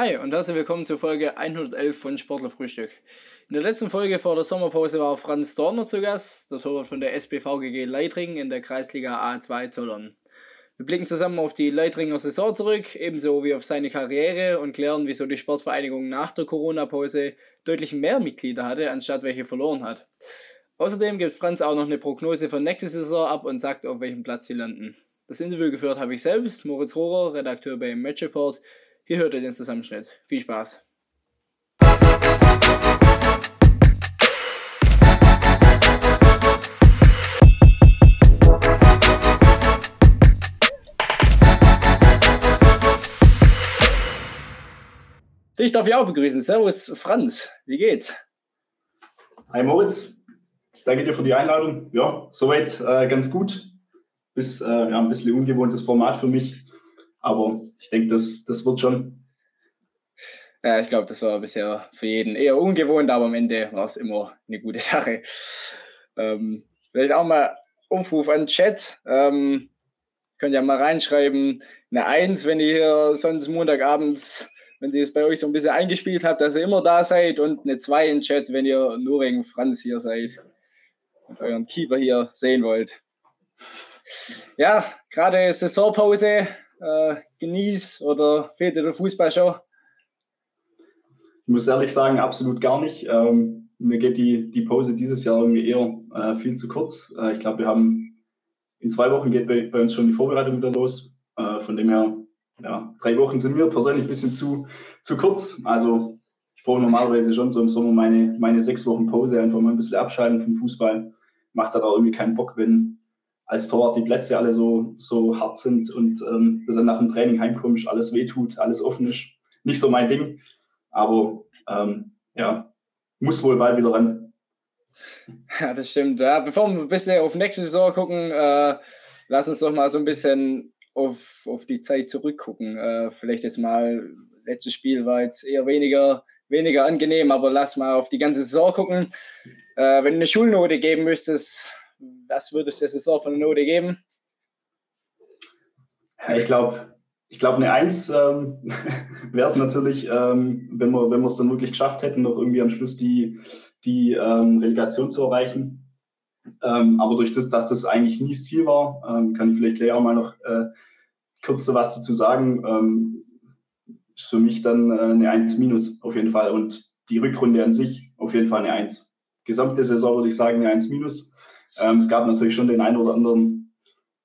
Hi und herzlich willkommen zur Folge 111 von Sportlerfrühstück. In der letzten Folge vor der Sommerpause war Franz Dorner zu Gast, der Torwart von der SPVGG Leitring in der Kreisliga A2 Zollern. Wir blicken zusammen auf die Leitringer Saison zurück, ebenso wie auf seine Karriere und klären, wieso die Sportvereinigung nach der Corona-Pause deutlich mehr Mitglieder hatte, anstatt welche verloren hat. Außerdem gibt Franz auch noch eine Prognose für nächste Saison ab und sagt, auf welchem Platz sie landen. Das Interview geführt habe ich selbst, Moritz Rohrer, Redakteur bei Match Report. Hier hört ihr den Zusammenschnitt. Viel Spaß! Dich darf ich auch begrüßen. Servus, Franz. Wie geht's? Hi Moritz. Danke dir für die Einladung. Ja, soweit äh, ganz gut. Bis, äh, ja, ein bisschen ungewohntes Format für mich. Aber ich denke, das, das wird schon. Ja, ich glaube, das war bisher für jeden eher ungewohnt, aber am Ende war es immer eine gute Sache. Ähm, vielleicht auch mal Aufruf an den Chat. Ähm, könnt ihr mal reinschreiben, eine Eins, wenn ihr hier sonst Montagabends wenn ihr es bei euch so ein bisschen eingespielt habt, dass ihr immer da seid und eine 2 in Chat, wenn ihr nur wegen Franz hier seid und euren Keeper hier sehen wollt. Ja, gerade Saisonpause, äh, genieß oder fehlt dir der Fußball schon? Ich muss ehrlich sagen, absolut gar nicht. Ähm, mir geht die, die Pause dieses Jahr irgendwie eher äh, viel zu kurz. Äh, ich glaube, wir haben in zwei Wochen geht bei, bei, uns schon die Vorbereitung wieder los. Äh, von dem her ja, drei Wochen sind mir persönlich ein bisschen zu, zu kurz. Also ich brauche normalerweise schon so im Sommer meine, meine sechs Wochen Pause, einfach mal ein bisschen abschalten vom Fußball. Macht da irgendwie keinen Bock, wenn als Torwart die Plätze alle so, so hart sind und ähm, dann nach dem Training heimkommst, alles wehtut, alles offen ist. Nicht so mein Ding, aber ähm, ja, muss wohl bald wieder ran. Ja, das stimmt. Ja, bevor wir ein bisschen auf nächste Saison gucken, äh, lass uns doch mal so ein bisschen auf, auf die Zeit zurückgucken. Äh, vielleicht jetzt mal, letztes Spiel war jetzt eher weniger, weniger angenehm, aber lass mal auf die ganze Saison gucken. Äh, wenn du eine Schulnote geben müsstest, was würdest du der Saison von eine Note geben? Ja, ich glaube, ich glaube, eine Eins ähm, wäre es natürlich, ähm, wenn wir wenn es dann wirklich geschafft hätten, noch irgendwie am Schluss die, die ähm, Relegation zu erreichen. Ähm, aber durch das, dass das eigentlich nie das Ziel war, ähm, kann ich vielleicht gleich auch mal noch äh, kurz so was dazu sagen. Ähm, ist für mich dann äh, eine 1 minus auf jeden Fall. Und die Rückrunde an sich auf jeden Fall eine 1. Gesamte Saison würde ich sagen eine 1 minus. Ähm, es gab natürlich schon den einen oder anderen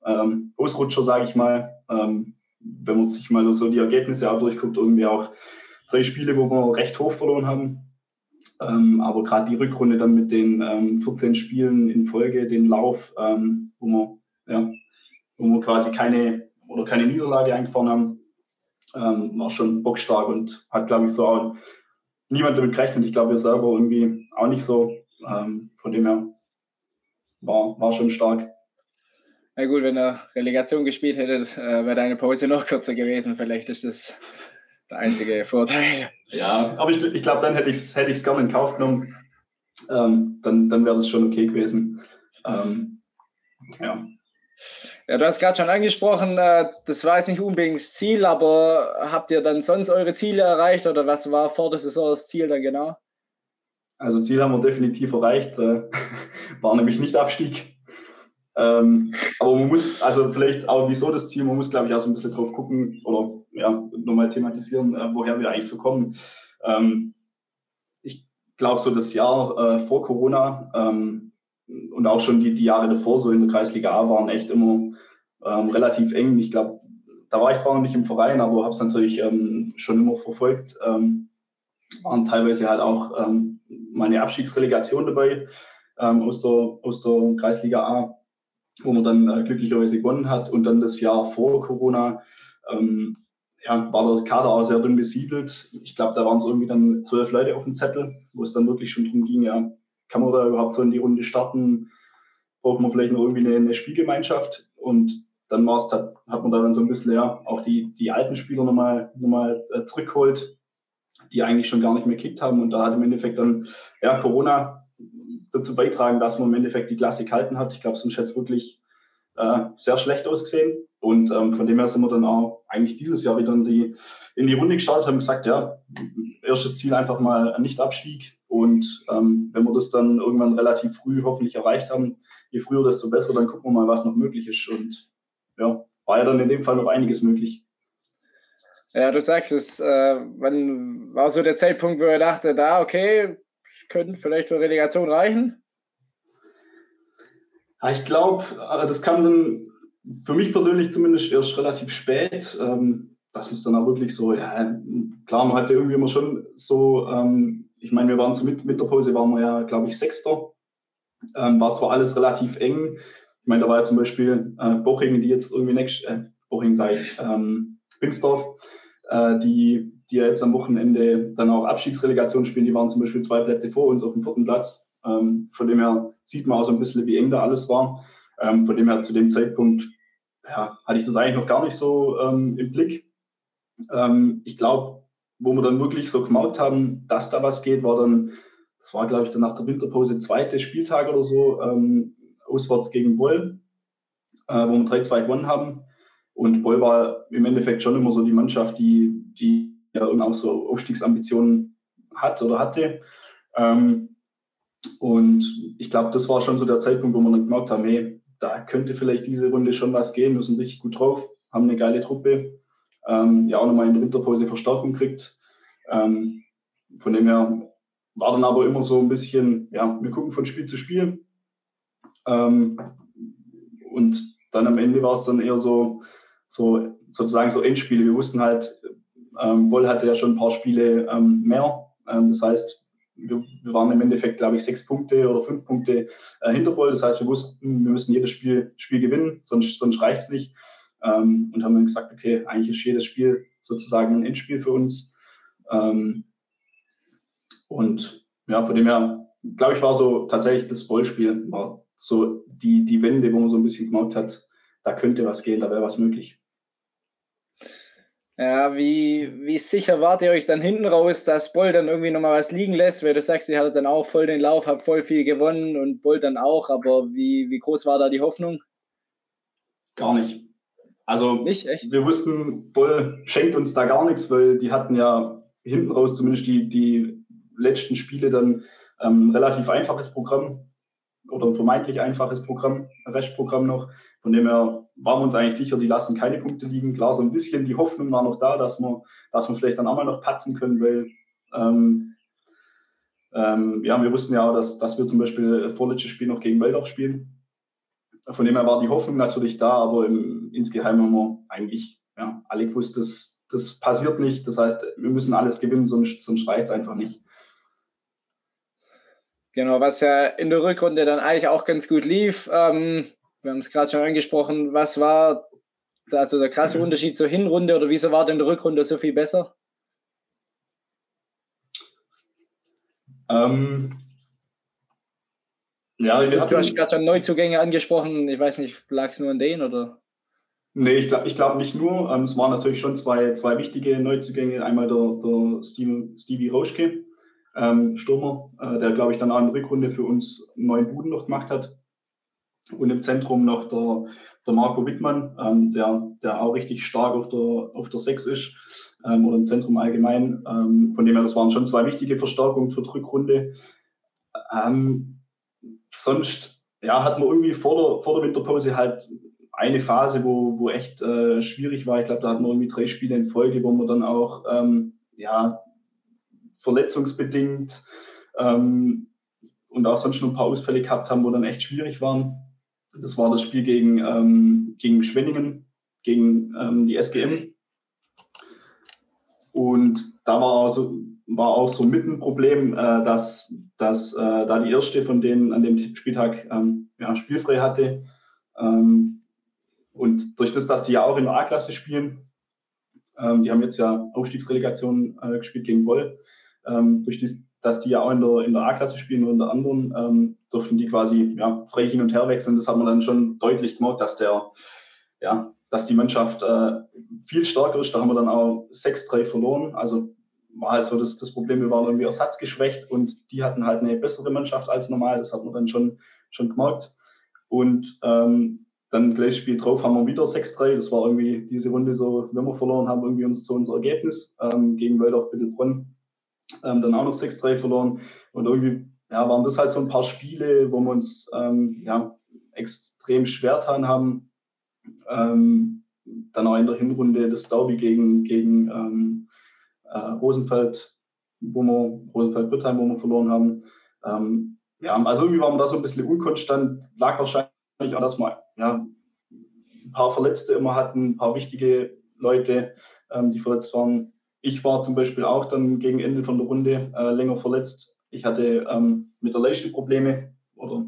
ähm, Ausrutscher, sage ich mal. Ähm, wenn man sich mal so die Ergebnisse auch durchguckt, irgendwie auch drei Spiele, wo wir recht hoch verloren haben. Ähm, aber gerade die Rückrunde dann mit den ähm, 14 Spielen in Folge, den Lauf, ähm, wo, wir, ja, wo wir quasi keine oder keine Niederlage eingefahren haben, ähm, war schon bockstark und hat, glaube ich, so auch niemand damit gerechnet. Ich glaube, wir selber irgendwie auch nicht so. Ähm, von dem her war, war schon stark. Na gut, wenn ihr Relegation gespielt hättet, äh, wäre deine Pause noch kürzer gewesen. Vielleicht ist das der einzige Vorteil. Ja, aber ich, ich glaube, dann hätte ich es hätte gerne in Kauf genommen. Ähm, dann dann wäre das schon okay gewesen. Ähm, ja. Ja, du hast gerade schon angesprochen, äh, das war jetzt nicht unbedingt das Ziel, aber habt ihr dann sonst eure Ziele erreicht oder was war vor der Saison das Ziel dann genau? Also Ziel haben wir definitiv erreicht, äh, war nämlich nicht Abstieg. Ähm, aber man muss, also vielleicht auch wieso das Ziel, man muss glaube ich auch so ein bisschen drauf gucken oder ja, nochmal thematisieren, äh, woher wir eigentlich so kommen. Ähm, ich glaube so das Jahr vor Corona, ähm, und auch schon die, die Jahre davor so in der Kreisliga A waren echt immer relativ eng. Ich glaube, da war ich zwar noch nicht im Verein, aber habe es natürlich schon immer verfolgt. Waren teilweise halt auch meine Abstiegsrelegation dabei ähm, aus, der, aus der Kreisliga A, wo man dann äh, glücklicherweise gewonnen hat. Und dann das Jahr vor Corona ähm, ja, war der Kader auch sehr dünn besiedelt. Ich glaube, da waren es irgendwie dann zwölf Leute auf dem Zettel, wo es dann wirklich schon darum ging, ja, kann man da überhaupt so in die Runde starten? Braucht man vielleicht noch irgendwie eine, eine Spielgemeinschaft? Und dann war's, hat, hat man da dann so ein bisschen ja, auch die, die alten Spieler nochmal noch mal, äh, zurückgeholt, die eigentlich schon gar nicht mehr gekickt haben. Und da hat im Endeffekt dann ja, Corona dazu beitragen, dass man im Endeffekt die Klasse gehalten hat. Ich glaube, sonst hätte es wirklich äh, sehr schlecht ausgesehen. Und ähm, von dem her sind wir dann auch eigentlich dieses Jahr wieder in die, in die Runde gestartet, haben gesagt, ja, erstes Ziel einfach mal Nicht-Abstieg. Und ähm, wenn wir das dann irgendwann relativ früh hoffentlich erreicht haben, je früher, desto besser, dann gucken wir mal, was noch möglich ist. Und ja, war ja dann in dem Fall noch einiges möglich. Ja, du sagst es, äh, wann war so der Zeitpunkt, wo er dachte, da, okay, es könnte vielleicht zur Relegation reichen? Ja, ich glaube, äh, das kam dann für mich persönlich zumindest erst relativ spät. Ähm, dass man dann auch wirklich so, ja, klar, man hatte irgendwie immer schon so, ähm, ich meine, wir waren so mit, Pause, waren wir ja, glaube ich, Sechster. Ähm, war zwar alles relativ eng. Ich meine, da war ja zum Beispiel äh, Boching, die jetzt irgendwie nächst, äh, Boching sei ich, ähm, Binsdorf, äh, die, die ja jetzt am Wochenende dann auch Abstiegsrelegation spielen, die waren zum Beispiel zwei Plätze vor uns auf dem vierten Platz. Ähm, von dem her sieht man auch so ein bisschen, wie eng da alles war. Ähm, von dem her zu dem Zeitpunkt ja, hatte ich das eigentlich noch gar nicht so ähm, im Blick. Ähm, ich glaube, wo wir dann wirklich so gemaut haben, dass da was geht, war dann, das war glaube ich dann nach der Winterpause zweite Spieltag oder so, ähm, auswärts gegen Boll, äh, wo wir 3-2 gewonnen haben. Und Boll war im Endeffekt schon immer so die Mannschaft, die, die ja auch so Aufstiegsambitionen hat oder hatte. Ähm, und ich glaube, das war schon so der Zeitpunkt, wo wir dann gemerkt haben, hey, da könnte vielleicht diese Runde schon was gehen, wir sind richtig gut drauf, haben eine geile Truppe, ähm, ja auch nochmal in der Winterpause Verstärkung kriegt. Ähm, von dem her war dann aber immer so ein bisschen, ja, wir gucken von Spiel zu Spiel. Ähm, und dann am Ende war es dann eher so, so sozusagen so Endspiele. Wir wussten halt, ähm, hatte ja schon ein paar Spiele ähm, mehr. Ähm, das heißt, wir, wir, waren im Endeffekt, glaube ich, sechs Punkte oder fünf Punkte äh, hinter Boll. Das heißt, wir wussten, wir müssen jedes Spiel, Spiel gewinnen, sonst, sonst reicht es nicht. Ähm, und haben dann gesagt, okay, eigentlich ist jedes Spiel sozusagen ein Endspiel für uns. Ähm, und ja, von dem her, glaube ich, war so tatsächlich das Vollspiel, war so die, die Wende, wo man so ein bisschen gemacht hat, da könnte was gehen, da wäre was möglich. Ja, wie, wie sicher wart ihr euch dann hinten raus, dass Boll dann irgendwie nochmal was liegen lässt? Weil du sagst, ihr hattet dann auch voll den Lauf, habt voll viel gewonnen und Boll dann auch, aber wie, wie groß war da die Hoffnung? Gar nicht. Also nicht, echt? wir wussten, Boll schenkt uns da gar nichts, weil die hatten ja hinten raus zumindest die, die letzten Spiele dann ähm, relativ einfaches Programm oder ein vermeintlich einfaches Programm, Restprogramm noch. Von dem her waren wir uns eigentlich sicher, die lassen keine Punkte liegen. Klar, so ein bisschen die Hoffnung war noch da, dass wir, dass wir vielleicht dann auch mal noch patzen können, weil ähm, ähm, ja, wir wussten ja auch, dass, dass wir zum Beispiel vorletztes Spiel noch gegen Waldorf spielen. Von dem her war die Hoffnung natürlich da, aber im, insgeheim haben wir eigentlich ja, alle gewusst, dass das passiert nicht. Das heißt, wir müssen alles gewinnen, sonst, sonst reicht es einfach nicht. Genau, was ja in der Rückrunde dann eigentlich auch ganz gut lief. Ähm, wir haben es gerade schon angesprochen. Was war also der krasse Unterschied zur Hinrunde oder wieso war denn die Rückrunde so viel besser? Ähm, ja, du, du hast gerade schon Neuzugänge angesprochen. Ich weiß nicht, lag es nur an denen oder? Nee, ich glaube ich glaub nicht nur. Ähm, es waren natürlich schon zwei, zwei wichtige Neuzugänge. Einmal der, der Steve, Stevie Rauschke, ähm, Stürmer, äh, der, glaube ich, dann auch in der Rückrunde für uns neun Buden noch gemacht hat. Und im Zentrum noch der, der Marco Wittmann, ähm, der, der auch richtig stark auf der, auf der Sechs ist ähm, oder im Zentrum allgemein. Ähm, von dem her, das waren schon zwei wichtige Verstärkungen für die Rückrunde. Ähm, sonst ja, hatten wir irgendwie vor der, vor der Winterpause halt eine Phase, wo, wo echt äh, schwierig war. Ich glaube, da hatten wir irgendwie drei Spiele in Folge, wo wir dann auch ähm, ja, verletzungsbedingt ähm, und auch sonst noch ein paar Ausfälle gehabt haben, wo dann echt schwierig waren. Das war das Spiel gegen, ähm, gegen Schwenningen, gegen ähm, die SGM. Und da war auch so, war auch so mit ein Problem, äh, dass, dass äh, da die erste von denen an dem Spieltag ähm, ja, spielfrei hatte. Ähm, und durch das, dass die ja auch in der A-Klasse spielen, ähm, die haben jetzt ja Aufstiegsrelegation äh, gespielt gegen Boll, ähm, durch das, dass die ja auch in der, in der A-Klasse spielen und in der anderen, ähm, durften die quasi ja, frei hin und her wechseln. Das hat man dann schon deutlich gemerkt, dass der, ja, dass die Mannschaft äh, viel stärker ist. Da haben wir dann auch 6-3 verloren. Also war halt so das, das Problem, wir waren irgendwie ersatzgeschwächt und die hatten halt eine bessere Mannschaft als normal. Das hat man dann schon, schon gemerkt. Und ähm, dann gleich Spiel drauf haben wir wieder 6-3. Das war irgendwie diese Runde so, wenn wir verloren haben, irgendwie unser, so unser Ergebnis ähm, gegen Waldorf Bittelbronn. Ähm, dann auch noch 6-3 verloren. Und irgendwie ja, waren das halt so ein paar Spiele, wo wir uns ähm, ja, extrem schwer getan haben. Ähm, dann auch in der Hinrunde das Derby gegen, gegen ähm, äh, Rosenfeld, wo wir, Rosenfeld-Büttheim, wo wir verloren haben. Ähm, ja, also irgendwie waren wir da so ein bisschen unkonstant, lag wahrscheinlich auch, dass wir ja, ein paar Verletzte immer hatten, ein paar wichtige Leute, ähm, die verletzt waren. Ich war zum Beispiel auch dann gegen Ende von der Runde äh, länger verletzt. Ich hatte ähm, mit der Leiste Probleme oder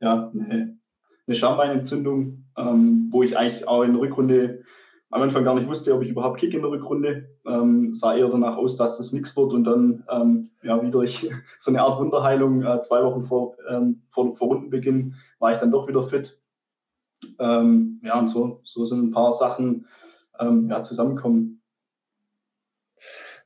ja, eine, eine Schambeinentzündung, ähm, wo ich eigentlich auch in der Rückrunde am Anfang gar nicht wusste, ob ich überhaupt kick in der Rückrunde. Ähm, sah eher danach aus, dass das nichts wird und dann ähm, ja, wie durch so eine Art Wunderheilung äh, zwei Wochen vor, ähm, vor, vor Rundenbeginn war ich dann doch wieder fit. Ähm, ja, und so, so sind ein paar Sachen ähm, ja, zusammengekommen.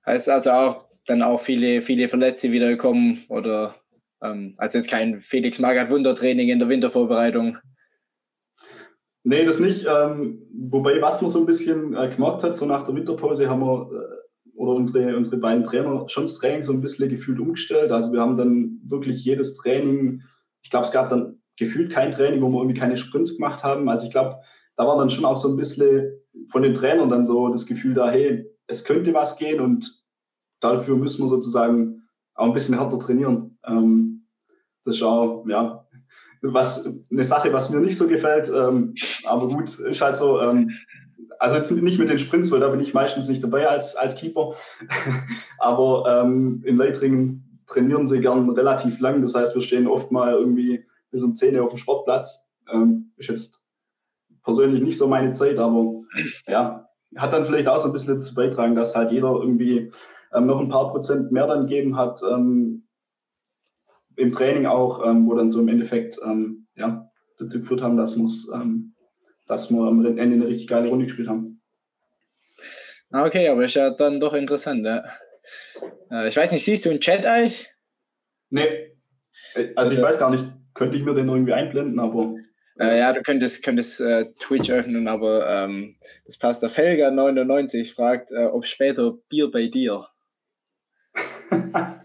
Heißt also auch dann auch viele, viele Verletzte wiedergekommen oder ähm, also jetzt kein Felix Magath Wundertraining in der Wintervorbereitung. Nee, das nicht. Ähm, wobei, was man so ein bisschen äh, gemerkt hat, so nach der Winterpause haben wir äh, oder unsere, unsere beiden Trainer schon das Training so ein bisschen gefühlt umgestellt. Also wir haben dann wirklich jedes Training, ich glaube, es gab dann gefühlt kein Training, wo wir irgendwie keine Sprints gemacht haben. Also ich glaube, da war dann schon auch so ein bisschen von den Trainern dann so das Gefühl da, hey, es könnte was gehen und dafür müssen wir sozusagen auch ein bisschen härter trainieren. Ähm, das ist auch, ja, was eine Sache, was mir nicht so gefällt. Ähm, aber gut, ist halt so. Ähm, also jetzt nicht mit den Sprints, weil da bin ich meistens nicht dabei als, als Keeper. aber ähm, in Leitringen trainieren sie gern relativ lang. Das heißt, wir stehen oft mal irgendwie bis um 10 Uhr auf dem Sportplatz. Ähm, ist jetzt persönlich nicht so meine Zeit, aber ja, hat dann vielleicht auch so ein bisschen dazu beitragen, dass halt jeder irgendwie ähm, noch ein paar Prozent mehr dann geben hat, ähm, im Training auch, ähm, wo dann so im Endeffekt ähm, ja, dazu geführt haben, dass, ähm, dass wir am Ende eine richtig geile Runde gespielt haben. Ah, okay, aber ist ja dann doch interessant. Ja. Äh, ich weiß nicht, siehst du einen Chat eigentlich? Nee. Also ich weiß gar nicht, könnte ich mir den irgendwie einblenden, aber. Äh, ja, du könntest, könntest äh, Twitch öffnen, aber ähm, das passt. Der Felger99 fragt, äh, ob später Bier bei dir.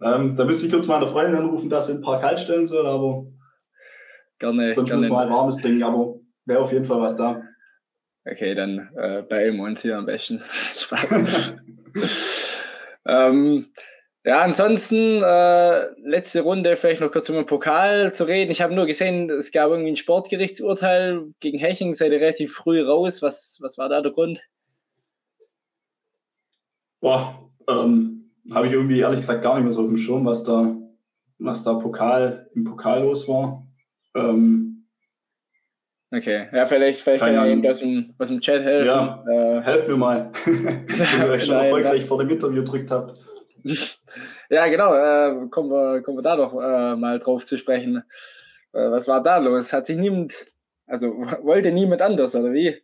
Ähm, da müsste ich kurz meine Freundin anrufen, dass sie ein paar kalt stellen soll, aber gerne, sonst gerne. muss mal ein warmes trinken, aber wäre auf jeden Fall was da. Okay, dann äh, wir uns hier am besten. Spaß. ähm, ja, ansonsten äh, letzte Runde vielleicht noch kurz über den Pokal zu reden. Ich habe nur gesehen, es gab irgendwie ein Sportgerichtsurteil gegen Heching, seid ihr relativ früh raus. Was, was war da der Grund? Boah, ähm, habe ich irgendwie ehrlich gesagt gar nicht mehr so auf dem Schirm, was da, was da Pokal, im Pokal los war. Ähm, okay, ja, vielleicht, vielleicht kann jemand aus dem, aus dem Chat helfen. Ja, äh, helft mir mal, wenn ihr euch schon erfolgreich vor dem Interview gedrückt habt. ja, genau, äh, kommen, wir, kommen wir da doch äh, mal drauf zu sprechen. Äh, was war da los? Hat sich niemand, also wollte niemand anders, oder wie?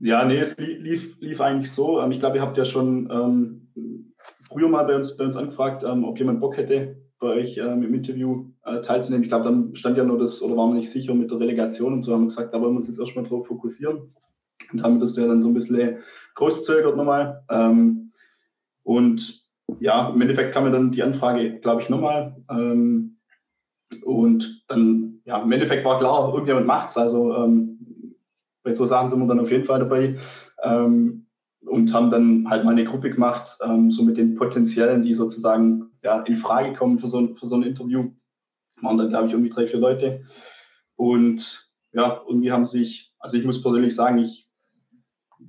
Ja, nee, es lief, lief eigentlich so. Ähm, ich glaube, ihr habt ja schon ähm, früher mal bei uns, bei uns angefragt, ähm, ob jemand Bock hätte, bei euch ähm, im Interview äh, teilzunehmen. Ich glaube, dann stand ja nur das, oder waren wir nicht sicher mit der Relegation und so, haben gesagt, da wollen wir uns jetzt erstmal drauf fokussieren. Und haben das ja dann so ein bisschen rauszögert nochmal. Ähm, und ja, im Endeffekt kam mir dann die Anfrage, glaube ich, nochmal. Ähm, und dann, ja, im Endeffekt war klar, irgendjemand macht es. Also ähm, bei so Sachen sind wir dann auf jeden Fall dabei. Ähm, und haben dann halt mal eine Gruppe gemacht, ähm, so mit den Potenziellen, die sozusagen ja, in Frage kommen für so, für so ein Interview. Waren dann, glaube ich, irgendwie drei, vier Leute. Und ja, irgendwie haben sich, also ich muss persönlich sagen, ich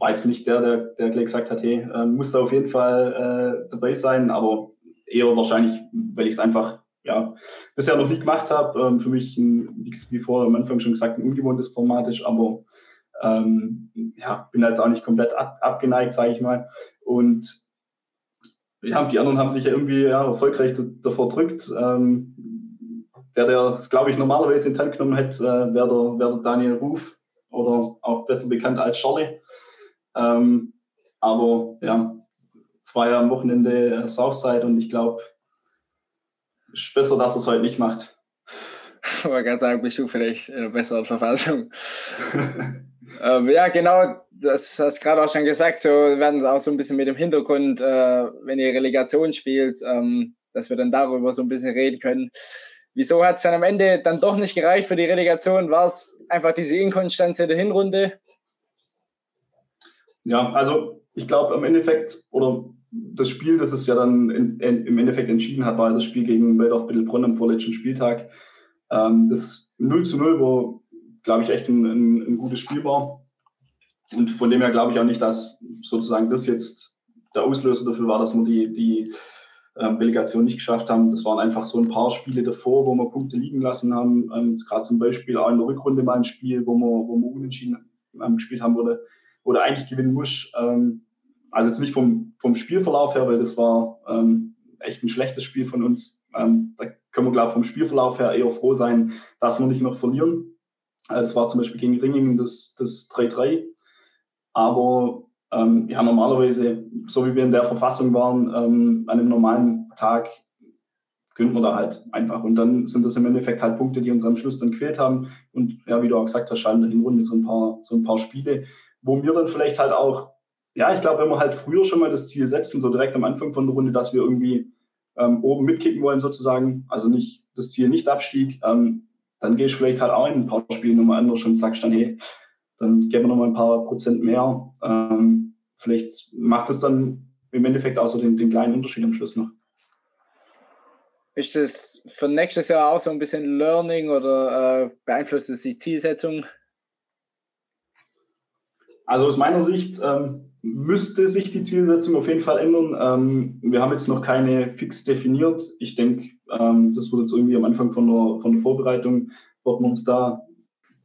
war jetzt nicht der, der, der gleich gesagt hat, hey, äh, muss da auf jeden Fall äh, dabei sein, aber eher wahrscheinlich, weil ich es einfach ja, bisher noch nicht gemacht habe. Ähm, für mich, ein, wie vorher am Anfang schon gesagt, ein ungewohntes Format ist, aber ähm, ja, bin jetzt auch nicht komplett ab, abgeneigt, sage ich mal. Und ja, die anderen haben sich ja irgendwie ja, erfolgreich davor drückt. Ähm, der, der das, glaube ich, normalerweise in die genommen hätte, äh, wäre der, wär der Daniel Ruf oder auch besser bekannt als Charlie. Ähm, aber ja, ja am Wochenende Southside und ich glaube, ist besser, dass es heute nicht macht. Aber ganz sagen, bist du vielleicht in einer besseren Verfassung. ähm, ja, genau, das hast du gerade auch schon gesagt, so werden auch so ein bisschen mit dem Hintergrund, äh, wenn ihr Relegation spielt, ähm, dass wir dann darüber so ein bisschen reden können. Wieso hat es dann am Ende dann doch nicht gereicht für die Relegation? War es einfach diese Inkonstanz in der Hinrunde? Ja, also ich glaube im Endeffekt, oder das Spiel, das es ja dann in, in, im Endeffekt entschieden hat, war das Spiel gegen Waldorf Bittelbronn am vorletzten Spieltag. Ähm, das 0 zu 0, wo, glaube ich, echt ein, ein, ein, gutes Spiel war. Und von dem her glaube ich auch nicht, dass sozusagen das jetzt der Auslöser dafür war, dass wir die, die ähm, Relegation nicht geschafft haben. Das waren einfach so ein paar Spiele davor, wo wir Punkte liegen lassen haben. Ähm, gerade zum Beispiel auch in der Rückrunde mal ein Spiel, wo wir, wo wir unentschieden ähm, gespielt haben, wurde, oder eigentlich gewinnen muss. Ähm, also jetzt nicht vom, vom Spielverlauf her, weil das war ähm, echt ein schlechtes Spiel von uns. Ähm, da können wir, glaube ich, vom Spielverlauf her eher froh sein, dass wir nicht noch verlieren. Äh, das war zum Beispiel gegen Ringingen das, das 3-3. Aber ähm, ja, normalerweise, so wie wir in der Verfassung waren, ähm, an einem normalen Tag könnten wir da halt einfach. Und dann sind das im Endeffekt halt Punkte, die uns am Schluss dann gefehlt haben. Und ja, wie du auch gesagt hast, schalten in Runde so ein paar, so ein paar Spiele, wo wir dann vielleicht halt auch, ja, ich glaube, wenn wir halt früher schon mal das Ziel setzen, so direkt am Anfang von der Runde, dass wir irgendwie ähm, oben mitkicken wollen sozusagen, also nicht das Ziel nicht Abstieg, ähm, dann gehe ich vielleicht halt auch in ein paar Spiele nochmal anders und sagst dann, hey, dann geben wir nochmal ein paar Prozent mehr. Ähm, vielleicht macht es dann im Endeffekt auch so den, den kleinen Unterschied am Schluss noch. Ist das für nächstes Jahr auch so ein bisschen Learning oder äh, beeinflusst es die Zielsetzung? Also aus meiner Sicht ähm, müsste sich die Zielsetzung auf jeden Fall ändern. Ähm, wir haben jetzt noch keine fix definiert. Ich denke, ähm, das wird jetzt irgendwie am Anfang von der, von der Vorbereitung, wird man uns da,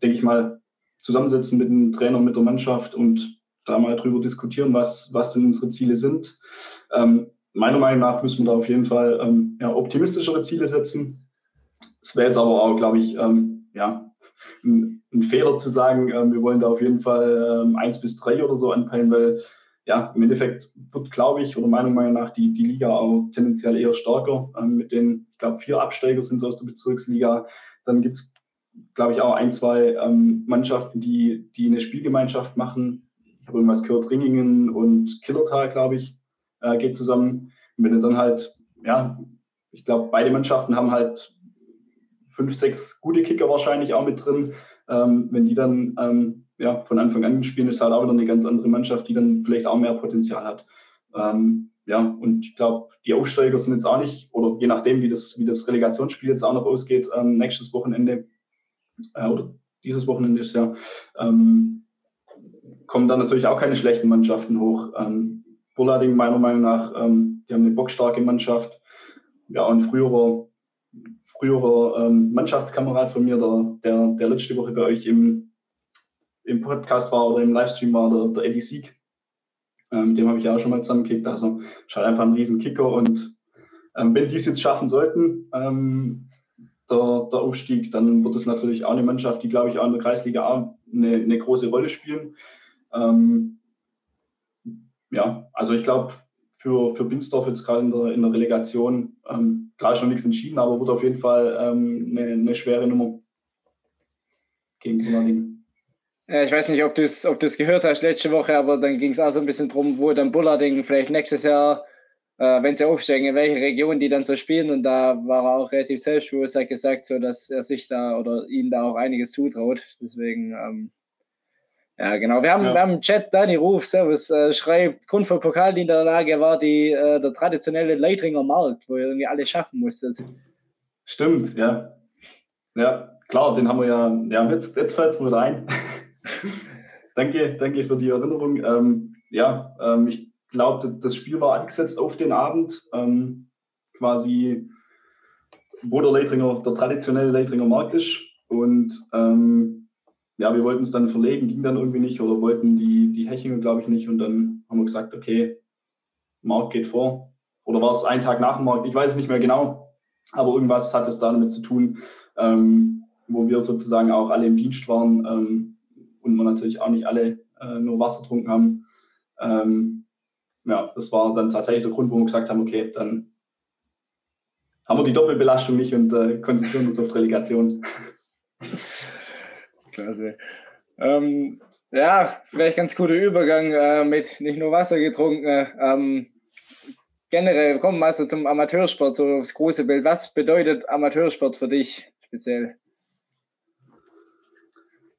denke ich mal, zusammensetzen mit dem Trainer, mit der Mannschaft und da mal drüber diskutieren, was, was denn unsere Ziele sind. Ähm, meiner Meinung nach müssen wir da auf jeden Fall ähm, ja, optimistischere Ziele setzen. Es wäre jetzt aber auch, glaube ich, ähm, ja, ein, ein, Fehler zu sagen, äh, wir wollen da auf jeden Fall ähm, eins bis drei oder so anpeilen, weil ja, im Endeffekt wird, glaube ich, oder meiner Meinung nach die, die Liga auch tendenziell eher stärker. Ähm, mit den, ich glaube, vier Absteiger sind es aus der Bezirksliga. Dann gibt es, glaube ich, auch ein, zwei ähm, Mannschaften, die, die eine Spielgemeinschaft machen. Ich habe irgendwas gehört, Ringingen und Killertal, glaube ich, äh, geht zusammen. Und wenn du dann halt, ja, ich glaube, beide Mannschaften haben halt fünf, sechs gute Kicker wahrscheinlich auch mit drin. Ähm, wenn die dann ähm, ja, von Anfang an spielen, ist halt auch wieder eine ganz andere Mannschaft, die dann vielleicht auch mehr Potenzial hat. Ähm, ja, und ich glaube, die Aufsteiger sind jetzt auch nicht, oder je nachdem, wie das, wie das Relegationsspiel jetzt auch noch ausgeht, ähm, nächstes Wochenende äh, oder dieses Wochenende ist ja, ähm, kommen dann natürlich auch keine schlechten Mannschaften hoch. Ähm, Burlading meiner Meinung nach, ähm, die haben eine bockstarke Mannschaft. Ja, und früherer, früherer ähm, Mannschaftskamerad von mir, der, der, der letzte Woche bei euch im, im Podcast war oder im Livestream war, der, der Eddie Sieg. Ähm, dem habe ich ja auch schon mal zusammengekickt. Also ist halt einfach ein riesen Kicker. Und ähm, wenn die es jetzt schaffen sollten, ähm, der, der Aufstieg, dann wird es natürlich auch eine Mannschaft, die, glaube ich, auch in der Kreisliga A eine, eine große Rolle spielen. Ähm, ja, also ich glaube, für, für Binsdorf jetzt gerade in der, in der Relegation, ähm, klar noch nichts entschieden, aber wird auf jeden Fall ähm, eine, eine schwere Nummer gegen Bullerding. Ja, ich weiß nicht, ob du es ob gehört hast letzte Woche, aber dann ging es auch so ein bisschen drum, wo dann Bullarding vielleicht nächstes Jahr, äh, wenn sie aufsteigen, in welche Region die dann so spielen. Und da war er auch relativ selbstbewusst, hat gesagt, so, dass er sich da oder ihnen da auch einiges zutraut. Deswegen, ähm, ja, genau. Wir haben, ja. wir haben im Chat Dani Ruf, Servus, äh, schreibt, Grund für Pokalniederlage war die, äh, der traditionelle Leitringer Markt, wo ihr irgendwie alles schaffen musstet. Stimmt, ja. Ja, klar, den haben wir ja, ja jetzt, jetzt fällt es mir ein. danke, danke für die Erinnerung. Ähm, ja, ähm, ich glaube, das Spiel war angesetzt auf den Abend, ähm, quasi, wo der Leitringer, der traditionelle Leitringer Markt ist. Und ähm, ja, wir wollten es dann verlegen, ging dann irgendwie nicht oder wollten die, die Hechingen, glaube ich, nicht. Und dann haben wir gesagt, okay, Markt geht vor. Oder war es ein Tag nach dem Markt? Ich weiß es nicht mehr genau, aber irgendwas hat es damit zu tun, ähm, wo wir sozusagen auch alle im Dienst waren ähm, und wir natürlich auch nicht alle äh, nur Wasser getrunken haben. Ähm, ja, das war dann tatsächlich der Grund, wo wir gesagt haben, okay, dann, haben wir die Doppelbelastung nicht und äh, konzentrieren uns auf die Relegation. Klasse. Ähm, ja, vielleicht ganz guter Übergang äh, mit nicht nur Wasser getrunken. Äh, ähm, generell, kommen wir mal so zum Amateursport, so das große Bild. Was bedeutet Amateursport für dich speziell?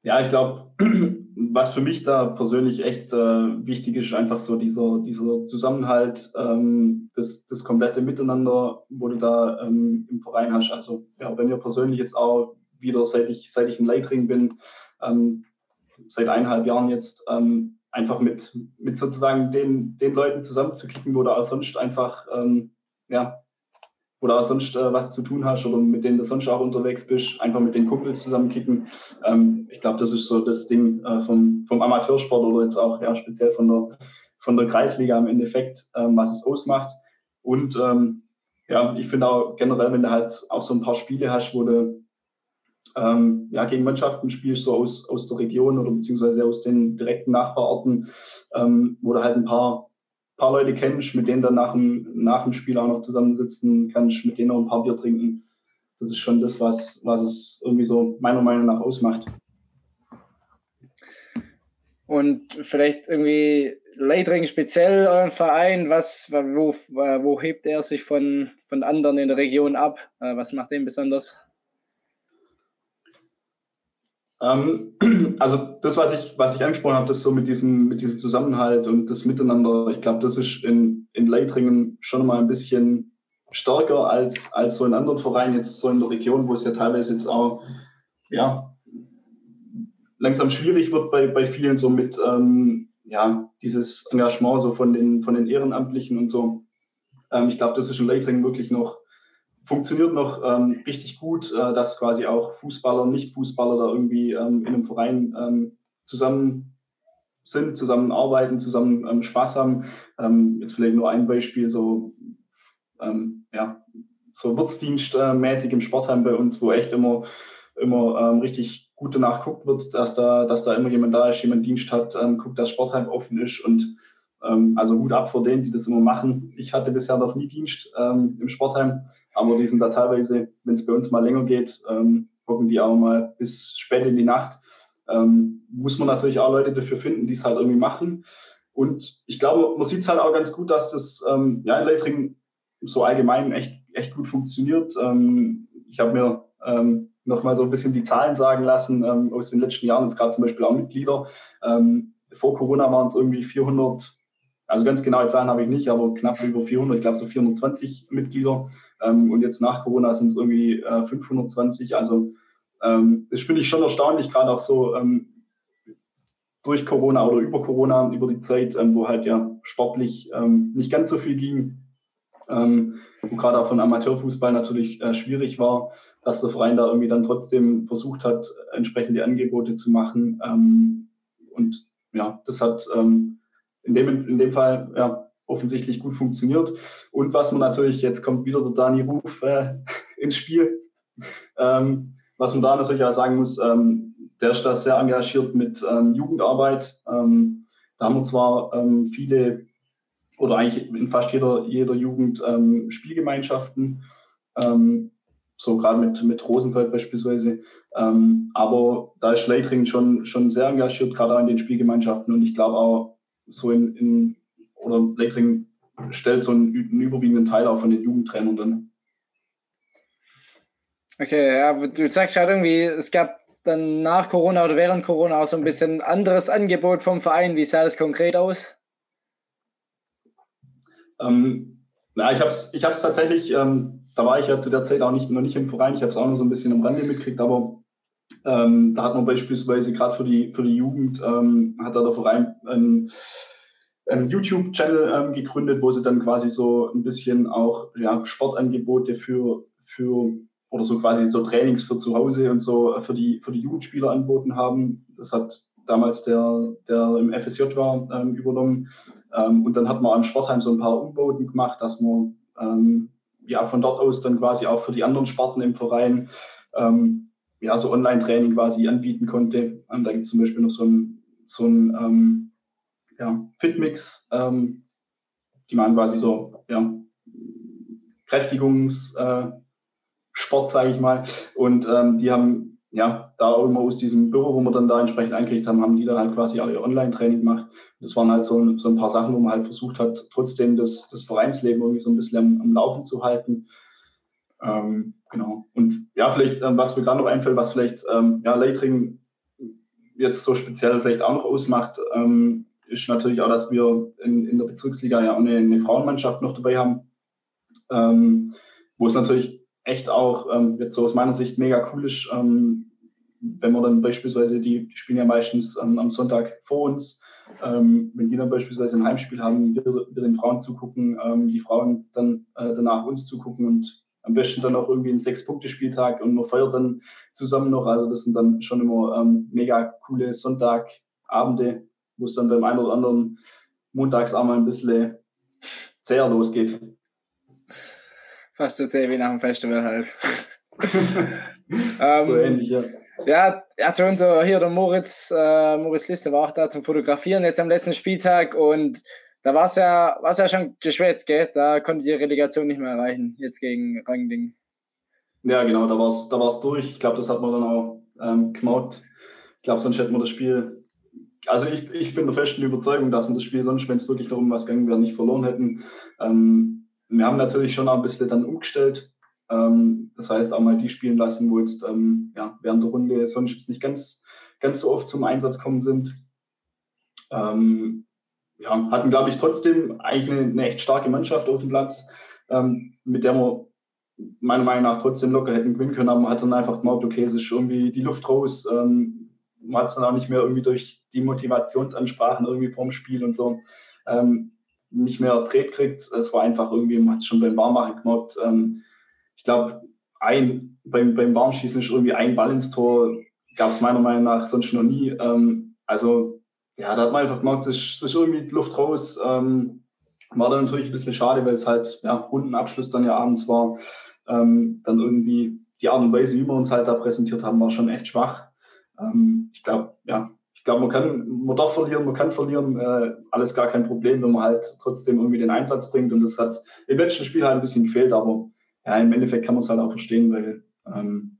Ja, ich glaube, was für mich da persönlich echt äh, wichtig ist, einfach so dieser, dieser Zusammenhalt, ähm, das, das komplette Miteinander, wo du da ähm, im Verein hast. Also ja, wenn wir persönlich jetzt auch wieder, seit ich, seit ich in Leitring bin, ähm, seit eineinhalb Jahren jetzt, ähm, einfach mit, mit sozusagen den, den Leuten zusammenzukicken, wo du auch sonst einfach ähm, ja, wo du sonst äh, was zu tun hast oder mit denen du sonst auch unterwegs bist, einfach mit den Kumpels zusammenkicken. Ähm, ich glaube, das ist so das Ding äh, vom, vom Amateursport oder jetzt auch ja, speziell von der, von der Kreisliga im Endeffekt, ähm, was es ausmacht. Und ähm, ja, ich finde auch generell, wenn du halt auch so ein paar Spiele hast, wo du ähm, ja, gegen Mannschaften spielst, so aus, aus der Region oder beziehungsweise aus den direkten Nachbarorten, ähm, wo du halt ein paar paar Leute kennst, mit denen dann nach dem, nach dem Spiel auch noch zusammensitzen kannst, mit denen auch ein paar Bier trinken. Das ist schon das, was, was es irgendwie so meiner Meinung nach ausmacht. Und vielleicht irgendwie Leitring speziell euren Verein, was, wo, wo hebt er sich von, von anderen in der Region ab? Äh, was macht den besonders? Ähm, also das, was ich, was ich angesprochen habe, das so mit diesem, mit diesem Zusammenhalt und das Miteinander, ich glaube, das ist in, in Leitringen schon mal ein bisschen stärker als, als so in anderen Vereinen, jetzt so in der Region, wo es ja teilweise jetzt auch ja, langsam schwierig wird bei, bei vielen, so mit ähm, ja, dieses Engagement so von den, von den Ehrenamtlichen und so. Ähm, ich glaube, das ist in Leitringen wirklich noch funktioniert noch ähm, richtig gut, äh, dass quasi auch Fußballer und Nicht-Fußballer da irgendwie ähm, in einem Verein ähm, zusammen sind, zusammen arbeiten, zusammen ähm, Spaß haben. Ähm, jetzt vielleicht nur ein Beispiel, so, ähm, ja, so Wirtsdienstmäßig im Sportheim bei uns, wo echt immer, immer richtig gut danach guckt wird, dass da, dass da immer jemand da ist, jemand Dienst hat, guckt, dass Sportheim offen ist und ähm, also Hut ab vor denen, die das immer machen. Ich hatte bisher noch nie Dienst ähm, im Sportheim, aber die sind da teilweise, wenn es bei uns mal länger geht, ähm, hocken die auch mal bis spät in die Nacht. Ähm, muss man natürlich auch Leute dafür finden, die es halt irgendwie machen. Und ich glaube, man sieht es halt auch ganz gut, dass das ähm, ja, in Leitringen so allgemein echt, echt gut funktioniert. Ähm, ich habe mir ähm, noch mal so ein bisschen die Zahlen sagen lassen ähm, aus den letzten Jahren, jetzt gerade zum Beispiel auch Mitglieder. Ähm, vor Corona waren es irgendwie 400, also ganz genaue Zahlen habe ich nicht, aber knapp über 400, ich glaube so 420 Mitglieder. Ähm, und jetzt nach Corona sind es irgendwie äh, 520. Also ähm, das finde ich schon erstaunlich, gerade auch so ähm, durch Corona oder über Corona, über die Zeit, ähm, wo halt ja sportlich ähm, nicht ganz so viel ging. Ähm, wo gerade auch von Amateurfußball natürlich äh, schwierig war, dass der Verein da irgendwie dann trotzdem versucht hat, entsprechende Angebote zu machen. und ja, das hat in dem, in dem Fall ja, offensichtlich gut funktioniert. Und was man natürlich, jetzt kommt wieder der Dani Ruf äh, ins Spiel, ähm, was man da natürlich auch sagen muss, ähm, der ist da sehr engagiert mit ähm, Jugendarbeit. Ähm, da haben wir zwar ähm, viele oder eigentlich in fast jeder, jeder Jugend ähm, Spielgemeinschaften, so gerade mit, mit Rosenfeld beispielsweise. aber da ist Leitring schon, schon sehr engagiert, gerade auch in den Spielgemeinschaften. Und ich glaube auch, so in, in oder Leckring stellt so einen, einen, überwiegenden Teil auch von den Jugendtrainern dann. Okay, ja, du sagst halt irgendwie, es gab dann nach Corona oder während Corona auch so ein bisschen anderes Angebot vom Verein. Wie sah das konkret aus? Ähm, na, ich habe es ich tatsächlich, ähm, da war ich ja zu der Zeit auch nicht, noch nicht im Verein, ich habe es auch nur so ein bisschen am Rande mitgekriegt, aber ähm, da hat man beispielsweise gerade für die, für die Jugend, ähm, hat da der Verein einen, einen YouTube-Channel ähm, gegründet, wo sie dann quasi so ein bisschen auch ja, Sportangebote für, für oder so quasi so Trainings für zu Hause und so für die, für die Jugendspieler angeboten haben. Das hat damals der, der im FSJ war, ähm, übernommen. Ähm, und dann hat man am Sportheim so ein paar Umbauten gemacht, dass man ähm, ja von dort aus dann quasi auch für die anderen Sparten im Verein ähm, ja, so Online-Training quasi anbieten konnte. Und da gibt es zum Beispiel noch so ein, so ein ähm, ja, Fitmix, ähm, die man quasi so ja, Kräftigungssport, äh, sage ich mal. Und ähm, die haben ja da auch immer aus diesem Büro, wo wir dann da entsprechend eingekriegt haben, haben die da halt quasi alle Online-Training gemacht. Das waren halt so, so, ein paar Sachen, wo man halt versucht hat, trotzdem das, das Vereinsleben irgendwie so ein bisschen am, am Laufen zu halten. Ähm, genau. Und ja, vielleicht, ähm, was mir gerade noch einfällt, was vielleicht ähm, ja, Leitring jetzt so speziell vielleicht auch noch ausmacht, ähm, ist natürlich auch, dass wir in, in der Bezirksliga ja auch eine, eine Frauenmannschaft noch dabei haben, ähm, wo es natürlich echt auch ähm, jetzt so aus meiner Sicht mega cool ist, ähm, wenn man dann beispielsweise, die, die spielen ja meistens am Sonntag vor uns, ähm, wenn die dann beispielsweise ein Heimspiel haben, wir, wir den Frauen zugucken, ähm, die Frauen dann äh, danach uns zugucken und am besten dann auch irgendwie einen Sechs-Punkte-Spieltag und man feiert dann zusammen noch. Also das sind dann schon immer ähm, mega coole Sonntagabende, wo es dann beim einen oder anderen montags auch mal ein bisschen zäher losgeht. Fast so zäh wie nach dem Festival halt. ähm, so ähnlich, ja. Ja, also unser hier der Moritz, äh, Moritz Liste war auch da zum Fotografieren jetzt am letzten Spieltag und da war es ja, war's ja schon geschwätzt, gell? Da konnte die Relegation nicht mehr erreichen, jetzt gegen Rangding. Ja, genau, da war es da war's durch. Ich glaube, das hat man dann auch ähm, gemaut. Ich glaube, sonst hätten wir das Spiel. Also ich, ich bin der festen Überzeugung, dass wir das Spiel sonst, wenn es wirklich noch um was gegangen wäre, nicht verloren hätten. Ähm, wir haben natürlich schon ein bisschen dann umgestellt. Ähm, das heißt, auch mal die spielen lassen, wo jetzt ähm, ja, während der Runde sonst jetzt nicht ganz, ganz so oft zum Einsatz kommen sind. Ähm, ja, hatten, glaube ich, trotzdem eigentlich eine, eine, echt starke Mannschaft auf dem Platz, ähm, mit der wir meiner Meinung nach trotzdem locker hätten gewinnen können. Aber man hat dann einfach gemerkt, okay, es ist irgendwie die Luft raus. Ähm, man hat es dann auch nicht mehr irgendwie durch die Motivationsansprachen irgendwie vorm Spiel und so ähm, nicht mehr dreht kriegt. Es war einfach irgendwie, man hat es schon beim Warmmachen gemerkt. Ähm, ich glaube, beim, beim Warmschießen ist irgendwie ein Ball ins Tor, gab es meiner Meinung nach sonst noch nie. Ähm, also ja, da hat man einfach gemerkt, es ist, irgendwie die Luft raus. Ähm, war dann natürlich ein bisschen schade, weil es halt ja, Rundenabschluss dann ja abends war. Ähm, dann irgendwie die Art und Weise, wie wir uns halt da präsentiert haben, war schon echt schwach. Ähm, ich glaube, ja, ich glaube, man kann, man darf verlieren, man kann verlieren, äh, alles gar kein Problem, wenn man halt trotzdem irgendwie den Einsatz bringt. Und das hat im letzten Spiel halt ein bisschen gefehlt, aber ja, im Endeffekt kann man es halt auch verstehen, weil ähm,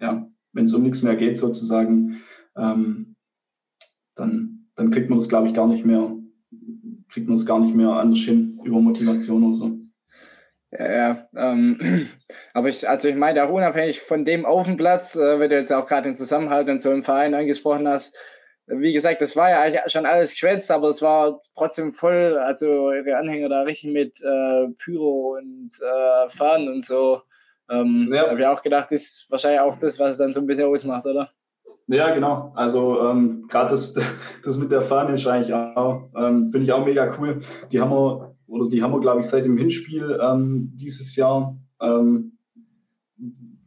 ja, wenn es um nichts mehr geht sozusagen, ähm, dann dann kriegt man das, glaube ich, gar nicht mehr, kriegt man es gar nicht mehr anders hin über Motivation oder so. Ja, ja ähm, aber ich, also ich meine auch unabhängig von dem auf dem Platz, äh, wenn du jetzt auch gerade den Zusammenhalt in so einem Verein angesprochen hast, wie gesagt, das war ja eigentlich schon alles geschwätzt, aber es war trotzdem voll, also ihre Anhänger da richtig mit äh, Pyro und äh, Fahnen und so. Ähm, ja. habe ich auch gedacht, ist wahrscheinlich auch das, was es dann so ein bisschen ausmacht, oder? Ja, genau. Also ähm, gerade das, das mit der Fahne ist eigentlich auch, ähm, finde ich auch mega cool. Die haben wir, oder die haben wir, glaube ich, seit dem Hinspiel ähm, dieses Jahr ähm,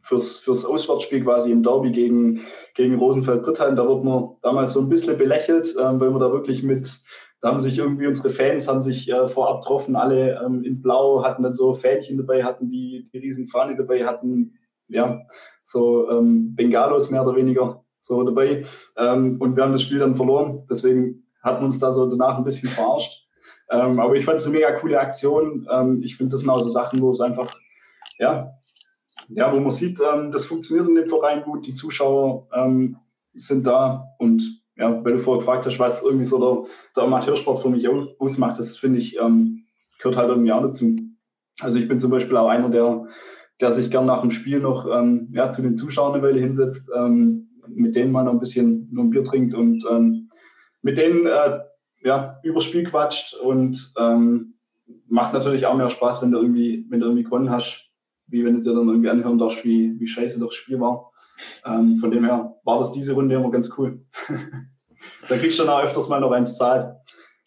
fürs, fürs Auswärtsspiel quasi im Derby gegen, gegen Rosenfeld-Brittheim. Da wurde man damals so ein bisschen belächelt, ähm, weil wir da wirklich mit, da haben sich irgendwie unsere Fans haben sich äh, vorab getroffen, alle ähm, in Blau, hatten dann so Fähnchen dabei, hatten die, die riesen Fahne dabei, hatten ja so ähm, Bengalos mehr oder weniger so dabei. Ähm, und wir haben das Spiel dann verloren. Deswegen hat man uns da so danach ein bisschen verarscht. Ähm, aber ich fand es eine mega coole Aktion. Ähm, ich finde, das sind auch so Sachen, wo es einfach, ja, ja, wo man sieht, ähm, das funktioniert in dem Verein gut, die Zuschauer ähm, sind da und ja, weil du vorher gefragt hast, was irgendwie so der, der Amateursport für mich ausmacht, das finde ich, ähm, gehört halt irgendwie auch dazu. Also ich bin zum Beispiel auch einer, der, der sich gern nach dem Spiel noch ähm, ja, zu den Zuschauern eine Weile hinsetzt, ähm, mit denen mal noch ein bisschen nur ein Bier trinkt und ähm, mit denen äh, ja, übers Spiel quatscht und ähm, macht natürlich auch mehr Spaß, wenn du irgendwie, wenn du irgendwie gewonnen hast, wie wenn du dir dann irgendwie anhören darfst, wie, wie scheiße das Spiel war. Ähm, von dem her war das diese Runde immer ganz cool. da kriegst du dann auch öfters mal noch eins zahlt,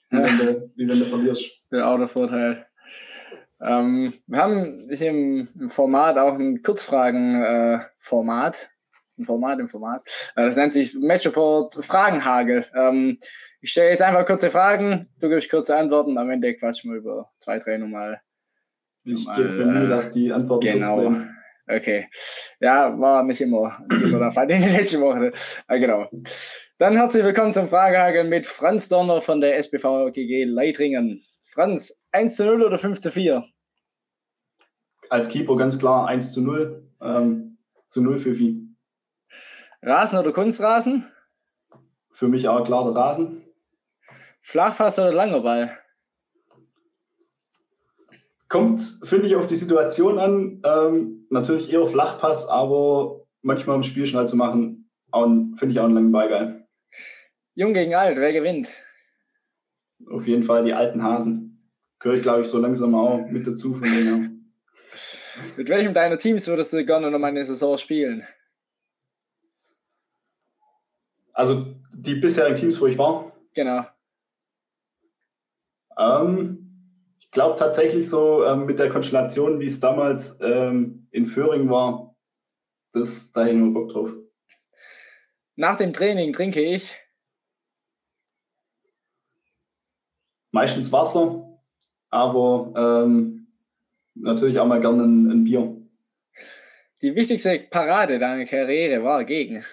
wie, wenn, du, wie wenn du verlierst. Ja, auch der Vorteil. Ähm, wir haben hier im Format auch ein Kurzfragen-Format. Ein Format im Format. Äh, das nennt sich Match-Report Fragenhagel. Ähm, ich stelle jetzt einfach kurze Fragen, du gibst kurze Antworten, am Ende quatschen wir über zwei, drei nochmal. Ich gebe mir, äh, dass die Antworten Genau. Okay. Ja, war nicht immer, nicht immer der Fall in den letzten Wochen. Äh, genau. Dann herzlich willkommen zum Fragehagel mit Franz Donner von der SBV GG Leitringen. Franz, 1 zu 0 oder 5 zu 4? als Keeper ganz klar 1 zu 0. Ähm, zu 0 für Vieh. Rasen oder Kunstrasen? Für mich auch klar der Rasen. Flachpass oder langer Ball? Kommt, finde ich, auf die Situation an. Ähm, natürlich eher Flachpass, aber manchmal im Spiel schnell zu machen, finde ich auch einen langen Ball geil. Jung gegen alt, wer gewinnt? Auf jeden Fall die alten Hasen. Gehöre ich, glaube ich, so langsam auch mit dazu von denen. mit welchem deiner Teams würdest du gerne noch mal eine Saison spielen? Also die bisherigen Teams, wo ich war? Genau. Ähm, ich glaube tatsächlich so ähm, mit der Konstellation, wie es damals ähm, in Föhring war, das, da hätte ich Bock drauf. Nach dem Training trinke ich meistens Wasser, aber ähm, natürlich auch mal gerne ein, ein, Bier. Die wichtigste Parade deiner Karriere war gegen?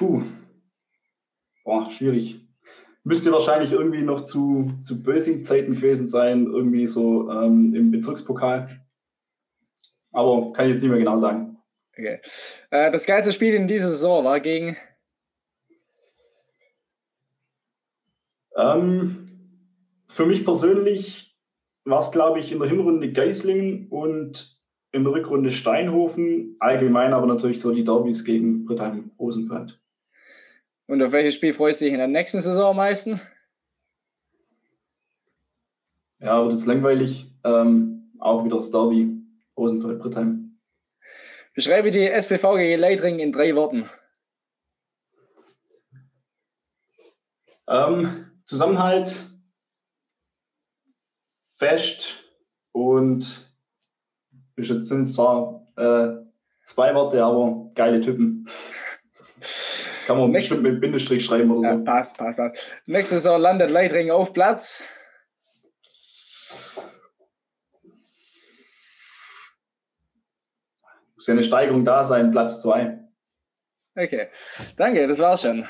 Puh, boah, schwierig. Müsste wahrscheinlich irgendwie noch zu, zu Bösing-Zeiten gewesen sein, irgendwie so ähm, im Bezirkspokal. Aber kann ich jetzt nicht mehr genau sagen. Okay. Äh, das geilste Spiel in dieser Saison war gegen. Ähm, für mich persönlich war es, glaube ich, in der Hinrunde Geislingen und in der Rückrunde Steinhofen. Allgemein aber natürlich so die Derbys gegen Brittheim-Rosenfeld. Und auf welches Spiel freust du dich in der nächsten Saison am meisten? Ja, wird jetzt langweilig. Ähm, auch wieder das Derby Rosenfeld-Brittheim. Beschreibe die SPV gegen Leitring in drei Worten. Ähm, Zusammenhalt, fest und jetzt sind zwar äh, zwei Worte, aber geile Typen. Kann man Nächste, mit Bindestrich schreiben oder so. Ja, passt, passt, passt. Nächste Saison landet Leitring auf Platz. Muss ja eine Steigerung da sein, Platz 2. Okay, danke, das war's schon.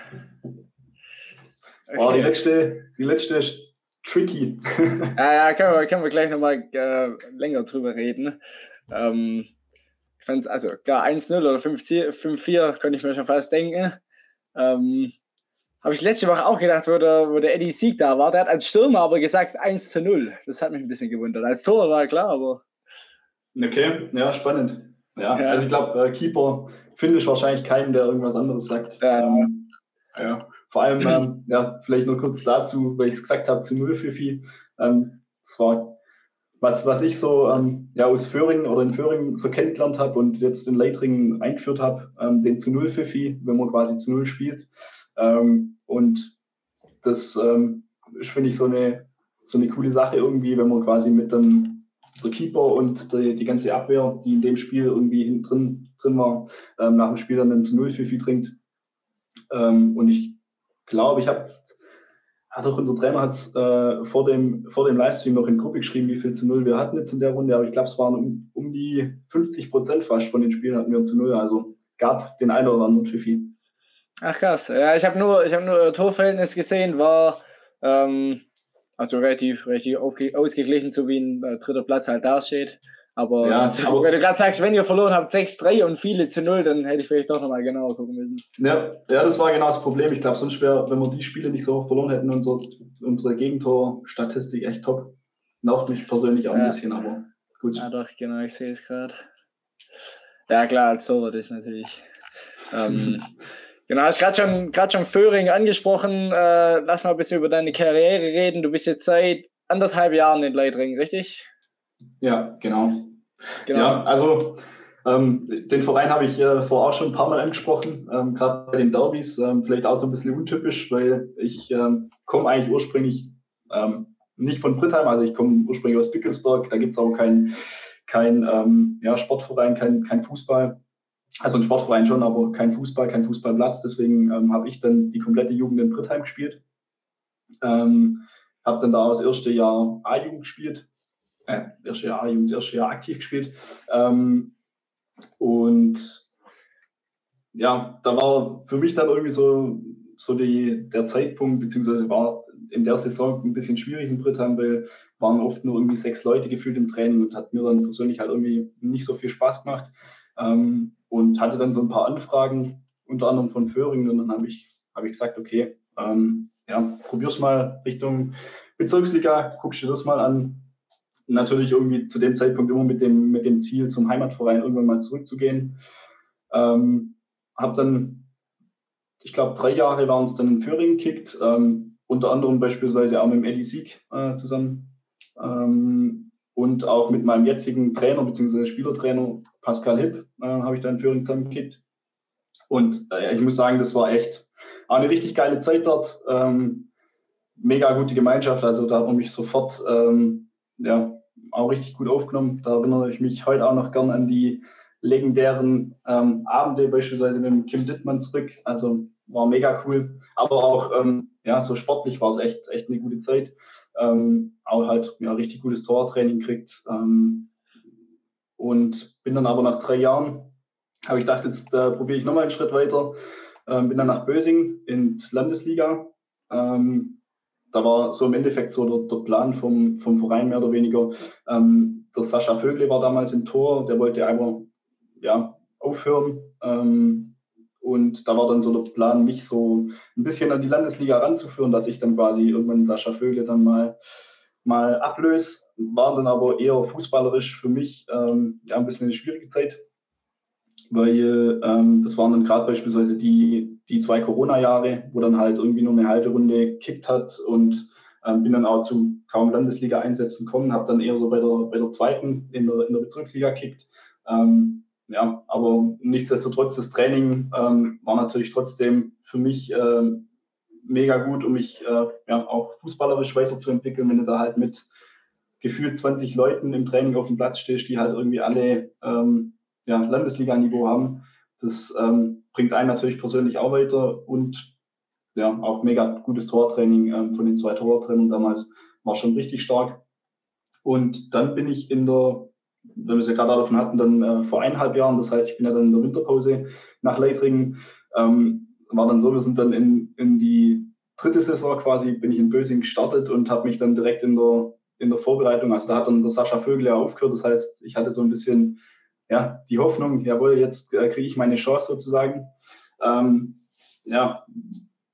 Okay. Oh, die letzte, die letzte ist tricky. ja, ja, können wir, können wir gleich nochmal äh, länger drüber reden. Ähm, ich fand also klar, 1-0 oder 5-4 könnte ich mir schon fast denken. Ähm, Habe ich letzte Woche auch gedacht, wo der, wo der Eddie Sieg da war. Der hat als Stürmer aber gesagt 1 zu 0. Das hat mich ein bisschen gewundert. Als Tor war klar, aber. Okay, ja, spannend. Ja, ja. also ich glaube, äh, Keeper finde ich wahrscheinlich keinen, der irgendwas anderes sagt. Ähm, ja. Vor allem, ähm, ja, vielleicht nur kurz dazu, weil ich es gesagt habe, zu 0 für Vieh. Ähm, das war was, was ich so ähm, ja, aus Föhringen oder in Föhringen so kennengelernt habe und jetzt in Leitringen eingeführt habe, ähm, den zu Null Pfiffi, wenn man quasi zu Null spielt. Ähm, und das ähm, ist, finde ich, so eine, so eine coole Sache irgendwie, wenn man quasi mit dem der Keeper und die, die ganze Abwehr, die in dem Spiel irgendwie drin, drin war, ähm, nach dem Spiel dann zu Null Pfiffi trinkt. Ähm, und ich glaube, ich habe hat auch unser Trainer hat äh, vor, dem, vor dem Livestream noch in Gruppe geschrieben, wie viel zu Null wir hatten jetzt in der Runde, aber ich glaube, es waren um, um die 50 Prozent fast von den Spielen hatten wir zu Null, also gab den einen oder anderen Pfiffi. Ach krass, ja, ich habe nur, hab nur Torverhältnis gesehen, war ähm, also relativ, relativ ausgeglichen, so wie ein äh, dritter Platz halt dasteht. Aber, ja, aber wenn du gerade sagst, wenn ihr verloren habt 6-3 und viele zu 0, dann hätte ich vielleicht doch nochmal genauer gucken müssen. Ja, ja, das war genau das Problem. Ich glaube, sonst wäre, wenn wir die Spiele nicht so verloren hätten, unser, unsere Gegentor-Statistik echt top. Nervt mich persönlich auch ja. ein bisschen, aber gut. Ja, doch, genau, ich sehe es gerade. Ja, klar, als Torwart ist natürlich. Ähm, genau, hast gerade schon, grad schon Föhring angesprochen. Äh, lass mal ein bisschen über deine Karriere reden. Du bist jetzt seit anderthalb Jahren in Leitring, richtig? Ja, genau. Genau. Ja, also ähm, den Verein habe ich äh, vorher auch schon ein paar Mal angesprochen, ähm, gerade bei den Derbys, ähm, vielleicht auch so ein bisschen untypisch, weil ich ähm, komme eigentlich ursprünglich ähm, nicht von Brittheim, also ich komme ursprünglich aus Bickelsberg, da gibt es aber keinen kein, ähm, ja, Sportverein, kein, kein Fußball. Also ein Sportverein schon, aber kein Fußball, kein Fußballplatz. Deswegen habe ich dann die komplette Jugend in Brittheim gespielt. habe dann da das erste Jahr A-Jugend gespielt äh, erste Jahr Jugend, erste Jahr aktiv gespielt. Ähm, und ja, da war für mich dann irgendwie so, so die, der Zeitpunkt, beziehungsweise war in der Saison ein bisschen schwierig in Britannien, weil waren oft nur irgendwie sechs Leute gefühlt im Training und hat mir dann persönlich halt irgendwie nicht so viel Spaß gemacht. Ähm, und hatte dann so ein paar Anfragen, unter anderem von Föhringen. Und dann habe ich, hab ich gesagt, okay, ähm, ja, probier's mal Richtung Bezirksliga, guckst dir das mal an. Natürlich irgendwie zu dem Zeitpunkt immer mit dem, mit dem Ziel, zum Heimatverein irgendwann mal zurückzugehen. Ähm, habe dann, ich glaube, drei Jahre waren es dann in Föhringen gekickt, ähm, unter anderem beispielsweise auch mit dem Eddie Sieg äh, zusammen. Ähm, und auch mit meinem jetzigen Trainer bzw. Spielertrainer Pascal Hipp äh, habe ich da in Föhringen zusammengekickt. Und äh, ich muss sagen, das war echt eine richtig geile Zeit dort. Ähm, mega gute Gemeinschaft. Also da hat man mich sofort ähm, ja, auch richtig gut aufgenommen. Da erinnere ich mich heute auch noch gern an die legendären ähm, Abende, beispielsweise mit Kim Dittmann zurück. Also war mega cool. Aber auch ähm, ja, so sportlich war es echt, echt eine gute Zeit. Ähm, auch halt ja, richtig gutes Tortraining gekriegt. Ähm, und bin dann aber nach drei Jahren, habe ich gedacht, jetzt äh, probiere ich nochmal einen Schritt weiter. Ähm, bin dann nach Bösing in die Landesliga. Ähm, da war so im Endeffekt so der, der Plan vom, vom Verein mehr oder weniger. Ähm, der Sascha Vögle war damals im Tor, der wollte einfach ja, aufhören. Ähm, und da war dann so der Plan, mich so ein bisschen an die Landesliga ranzuführen, dass ich dann quasi irgendwann Sascha Vögle dann mal, mal ablöse. War dann aber eher fußballerisch für mich ähm, ja, ein bisschen eine schwierige Zeit, weil ähm, das waren dann gerade beispielsweise die, die zwei Corona-Jahre, wo dann halt irgendwie nur eine halbe Runde gekickt hat und ähm, bin dann auch zu kaum Landesliga-Einsätzen gekommen, habe dann eher so bei der, bei der zweiten in der, in der Bezirksliga gekickt. Ähm, ja, aber nichtsdestotrotz, das Training ähm, war natürlich trotzdem für mich äh, mega gut, um mich äh, ja, auch fußballerisch weiterzuentwickeln, wenn du da halt mit gefühlt 20 Leuten im Training auf dem Platz stehst, die halt irgendwie alle ähm, ja, Landesliga-Niveau haben. Das ähm, bringt einen natürlich persönlich auch weiter und ja, auch mega gutes Tortraining ähm, von den zwei Tortrainern damals war schon richtig stark. Und dann bin ich in der wenn wir es ja gerade davon hatten, dann äh, vor eineinhalb Jahren, das heißt, ich bin ja dann in der Winterpause nach Leitringen, ähm, war dann so, wir sind dann in, in die dritte Saison quasi, bin ich in Bösing gestartet und habe mich dann direkt in der, in der Vorbereitung, also da hat dann der Sascha Vögel ja aufgehört, das heißt, ich hatte so ein bisschen ja, die Hoffnung, jawohl, jetzt äh, kriege ich meine Chance sozusagen. Ähm, ja,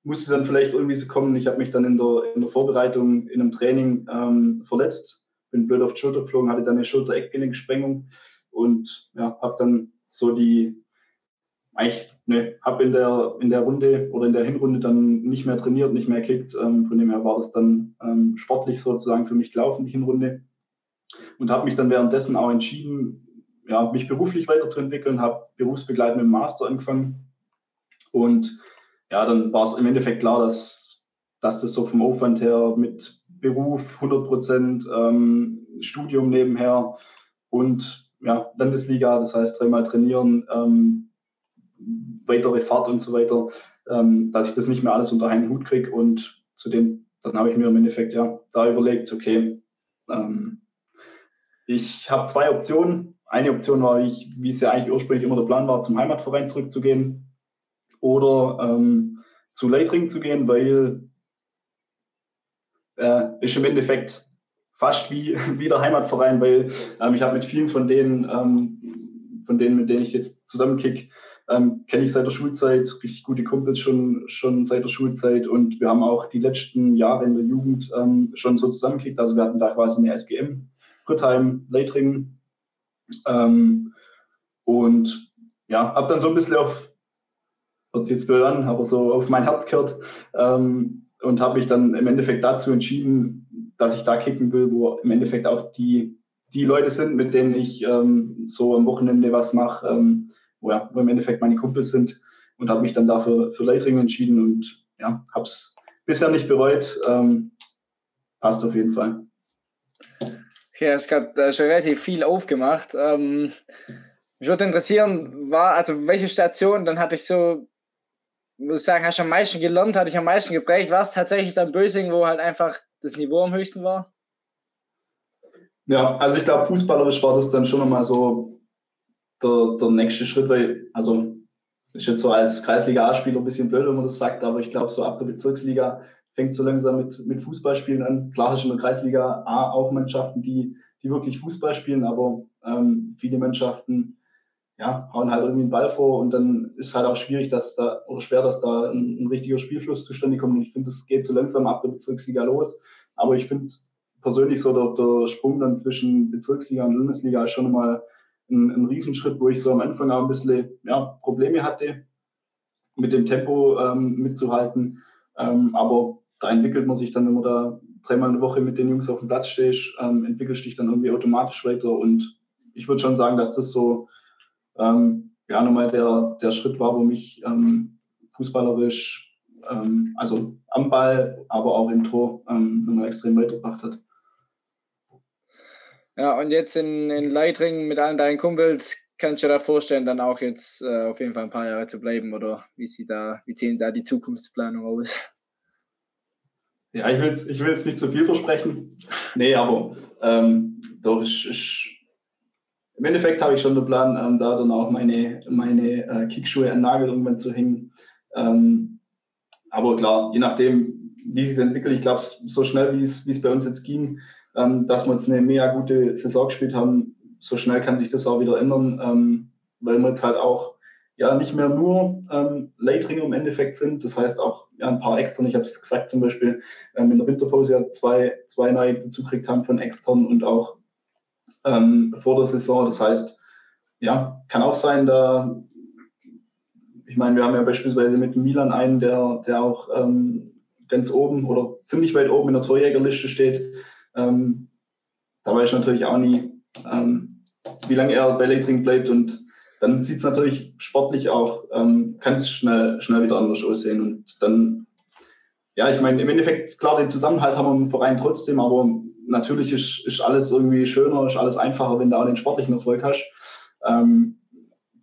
musste dann vielleicht irgendwie so kommen. Ich habe mich dann in der, in der Vorbereitung in einem Training ähm, verletzt bin blöd auf die Schulter geflogen, hatte dann eine Schulter-Eckgelenksprengung und ja, habe dann so die, eigentlich, ne, habe in der, in der Runde oder in der Hinrunde dann nicht mehr trainiert, nicht mehr gekickt. Ähm, von dem her war das dann ähm, sportlich sozusagen für mich gelaufen, die Hinrunde. Und habe mich dann währenddessen auch entschieden, ja, mich beruflich weiterzuentwickeln, habe berufsbegleitend mit dem Master angefangen. Und ja, dann war es im Endeffekt klar, dass, dass das so vom Aufwand her mit Beruf 100 Prozent, ähm, Studium nebenher und ja, Landesliga, das heißt dreimal trainieren, ähm, weitere Fahrt und so weiter, ähm, dass ich das nicht mehr alles unter einen Hut kriege und zudem, dann habe ich mir im Endeffekt ja da überlegt, okay, ähm, ich habe zwei Optionen. Eine Option war, ich, wie es ja eigentlich ursprünglich immer der Plan war, zum Heimatverein zurückzugehen oder ähm, zu Leitring zu gehen, weil äh, ist im Endeffekt fast wie, wie der Heimatverein, weil ähm, ich habe mit vielen von denen, ähm, von denen, mit denen ich jetzt zusammenkick, ähm, kenne ich seit der Schulzeit, richtig gute Kumpels schon, schon seit der Schulzeit und wir haben auch die letzten Jahre in der Jugend ähm, schon so zusammengekickt. Also wir hatten da quasi eine SGM, Brittheim, Leitringen ähm, und ja, habe dann so ein bisschen auf, hört sich jetzt blöd an, aber so auf mein Herz gehört, ähm, und habe mich dann im Endeffekt dazu entschieden, dass ich da kicken will, wo im Endeffekt auch die, die Leute sind, mit denen ich ähm, so am Wochenende was mache, ähm, wo, ja, wo im Endeffekt meine Kumpels sind und habe mich dann dafür für Leitringen entschieden und ja, habe es bisher nicht bereut. Ähm, passt auf jeden Fall. Ja, es hat äh, schon relativ viel aufgemacht. Ähm, mich würde interessieren, war, also welche Station, dann hatte ich so muss sagen, hast du am meisten gelernt, hat dich am meisten geprägt? War es tatsächlich dann Bösing, wo halt einfach das Niveau am höchsten war? Ja, also ich glaube, fußballerisch war das dann schon nochmal so der, der nächste Schritt, weil, also ist jetzt so als Kreisliga-A-Spieler ein bisschen blöd, wenn man das sagt, aber ich glaube, so ab der Bezirksliga fängt so langsam mit, mit Fußballspielen an. Klar ist in der Kreisliga A auch Mannschaften, die, die wirklich Fußball spielen, aber ähm, viele Mannschaften ja, hauen halt irgendwie einen Ball vor und dann ist halt auch schwierig, dass da, oder schwer, dass da ein, ein richtiger Spielfluss zustande kommt. Und ich finde, das geht so langsam ab der Bezirksliga los. Aber ich finde persönlich so der, der Sprung dann zwischen Bezirksliga und Bundesliga ist schon mal ein, ein Riesenschritt, wo ich so am Anfang auch ein bisschen ja, Probleme hatte, mit dem Tempo ähm, mitzuhalten. Ähm, aber da entwickelt man sich dann, wenn man da dreimal eine Woche mit den Jungs auf dem Platz stehst, ähm, entwickelst dich dann irgendwie automatisch weiter. Und ich würde schon sagen, dass das so ähm, ja nochmal der, der Schritt war, wo mich ähm, fußballerisch, ähm, also am Ball, aber auch im Tor ähm, nochmal extrem weitergebracht hat. Ja, und jetzt in, in Leitringen mit allen deinen Kumpels, kannst du dir da vorstellen, dann auch jetzt äh, auf jeden Fall ein paar Jahre zu bleiben oder wie sieht da, wie sehen da die Zukunftsplanung aus? Ja, ich will jetzt ich will's nicht zu viel versprechen. Nee, aber ähm, doch, ich, ich, im Endeffekt habe ich schon den Plan, ähm, da dann auch meine, meine äh, Kickschuhe an Nagel irgendwann zu hängen. Ähm, aber klar, je nachdem, wie sich entwickelt, ich glaube, so schnell wie es bei uns jetzt ging, ähm, dass wir jetzt eine mega gute Saison gespielt haben. So schnell kann sich das auch wieder ändern, ähm, weil wir jetzt halt auch ja nicht mehr nur ähm, Leitringer im Endeffekt sind. Das heißt auch ja, ein paar extern. Ich habe es gesagt, zum Beispiel ähm, in der Winterpause ja zwei, zwei neue dazu gekriegt haben von extern und auch ähm, vor der Saison. Das heißt, ja, kann auch sein, da ich meine, wir haben ja beispielsweise mit Milan einen, der, der auch ähm, ganz oben oder ziemlich weit oben in der Torjägerliste steht. Ähm, da weiß ich natürlich auch nie, ähm, wie lange er bei Leitring bleibt und dann sieht es natürlich sportlich auch ähm, ganz schnell, schnell wieder anders aussehen. Und dann, ja, ich meine, im Endeffekt, klar, den Zusammenhalt haben wir im Verein trotzdem, aber natürlich ist, ist alles irgendwie schöner, ist alles einfacher, wenn du auch den sportlichen Erfolg hast. Ähm,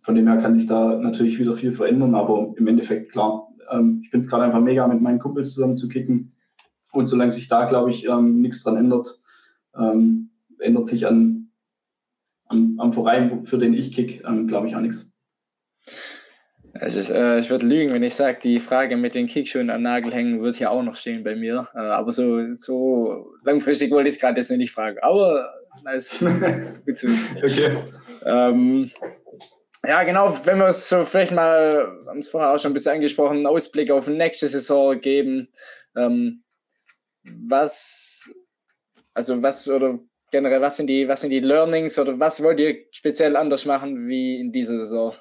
von dem her kann sich da natürlich wieder viel verändern, aber im Endeffekt, klar, ähm, ich finde es gerade einfach mega, mit meinen Kumpels zusammen zu kicken. Und solange sich da, glaube ich, ähm, nichts dran ändert, ähm, ändert sich an, an, am Verein, für den ich kick, ähm, glaube ich, auch nichts. Also äh, ich würde lügen, wenn ich sage, die Frage mit den Kickschuhen am Nagel hängen wird hier auch noch stehen bei mir. Äh, aber so, so langfristig wollte ich es gerade jetzt noch nicht fragen. Aber gut zu Okay. Ähm, ja, genau, wenn wir es so vielleicht mal, haben es vorher auch schon ein bisschen angesprochen, einen Ausblick auf nächste Saison geben. Ähm, was, also was oder generell, was sind die, was sind die Learnings oder was wollt ihr speziell anders machen wie in dieser Saison?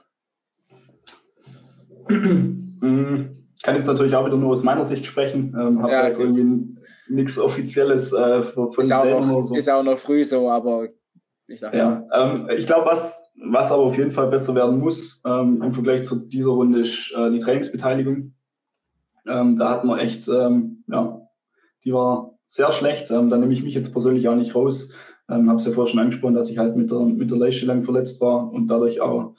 Ich kann jetzt natürlich auch wieder nur aus meiner Sicht sprechen. Ähm, habe ja, jetzt irgendwie nichts Offizielles äh, von ist auch, noch, so. ist auch noch früh so, aber ich dachte, ja. Ähm, ich glaube, was, was aber auf jeden Fall besser werden muss ähm, im Vergleich zu dieser Runde ist äh, die Trainingsbeteiligung. Ähm, da hat man echt ähm, ja, die war sehr schlecht. Ähm, da nehme ich mich jetzt persönlich auch nicht raus. Ähm, habe es ja vorher schon angesprochen, dass ich halt mit der, mit der Leiste lang verletzt war und dadurch auch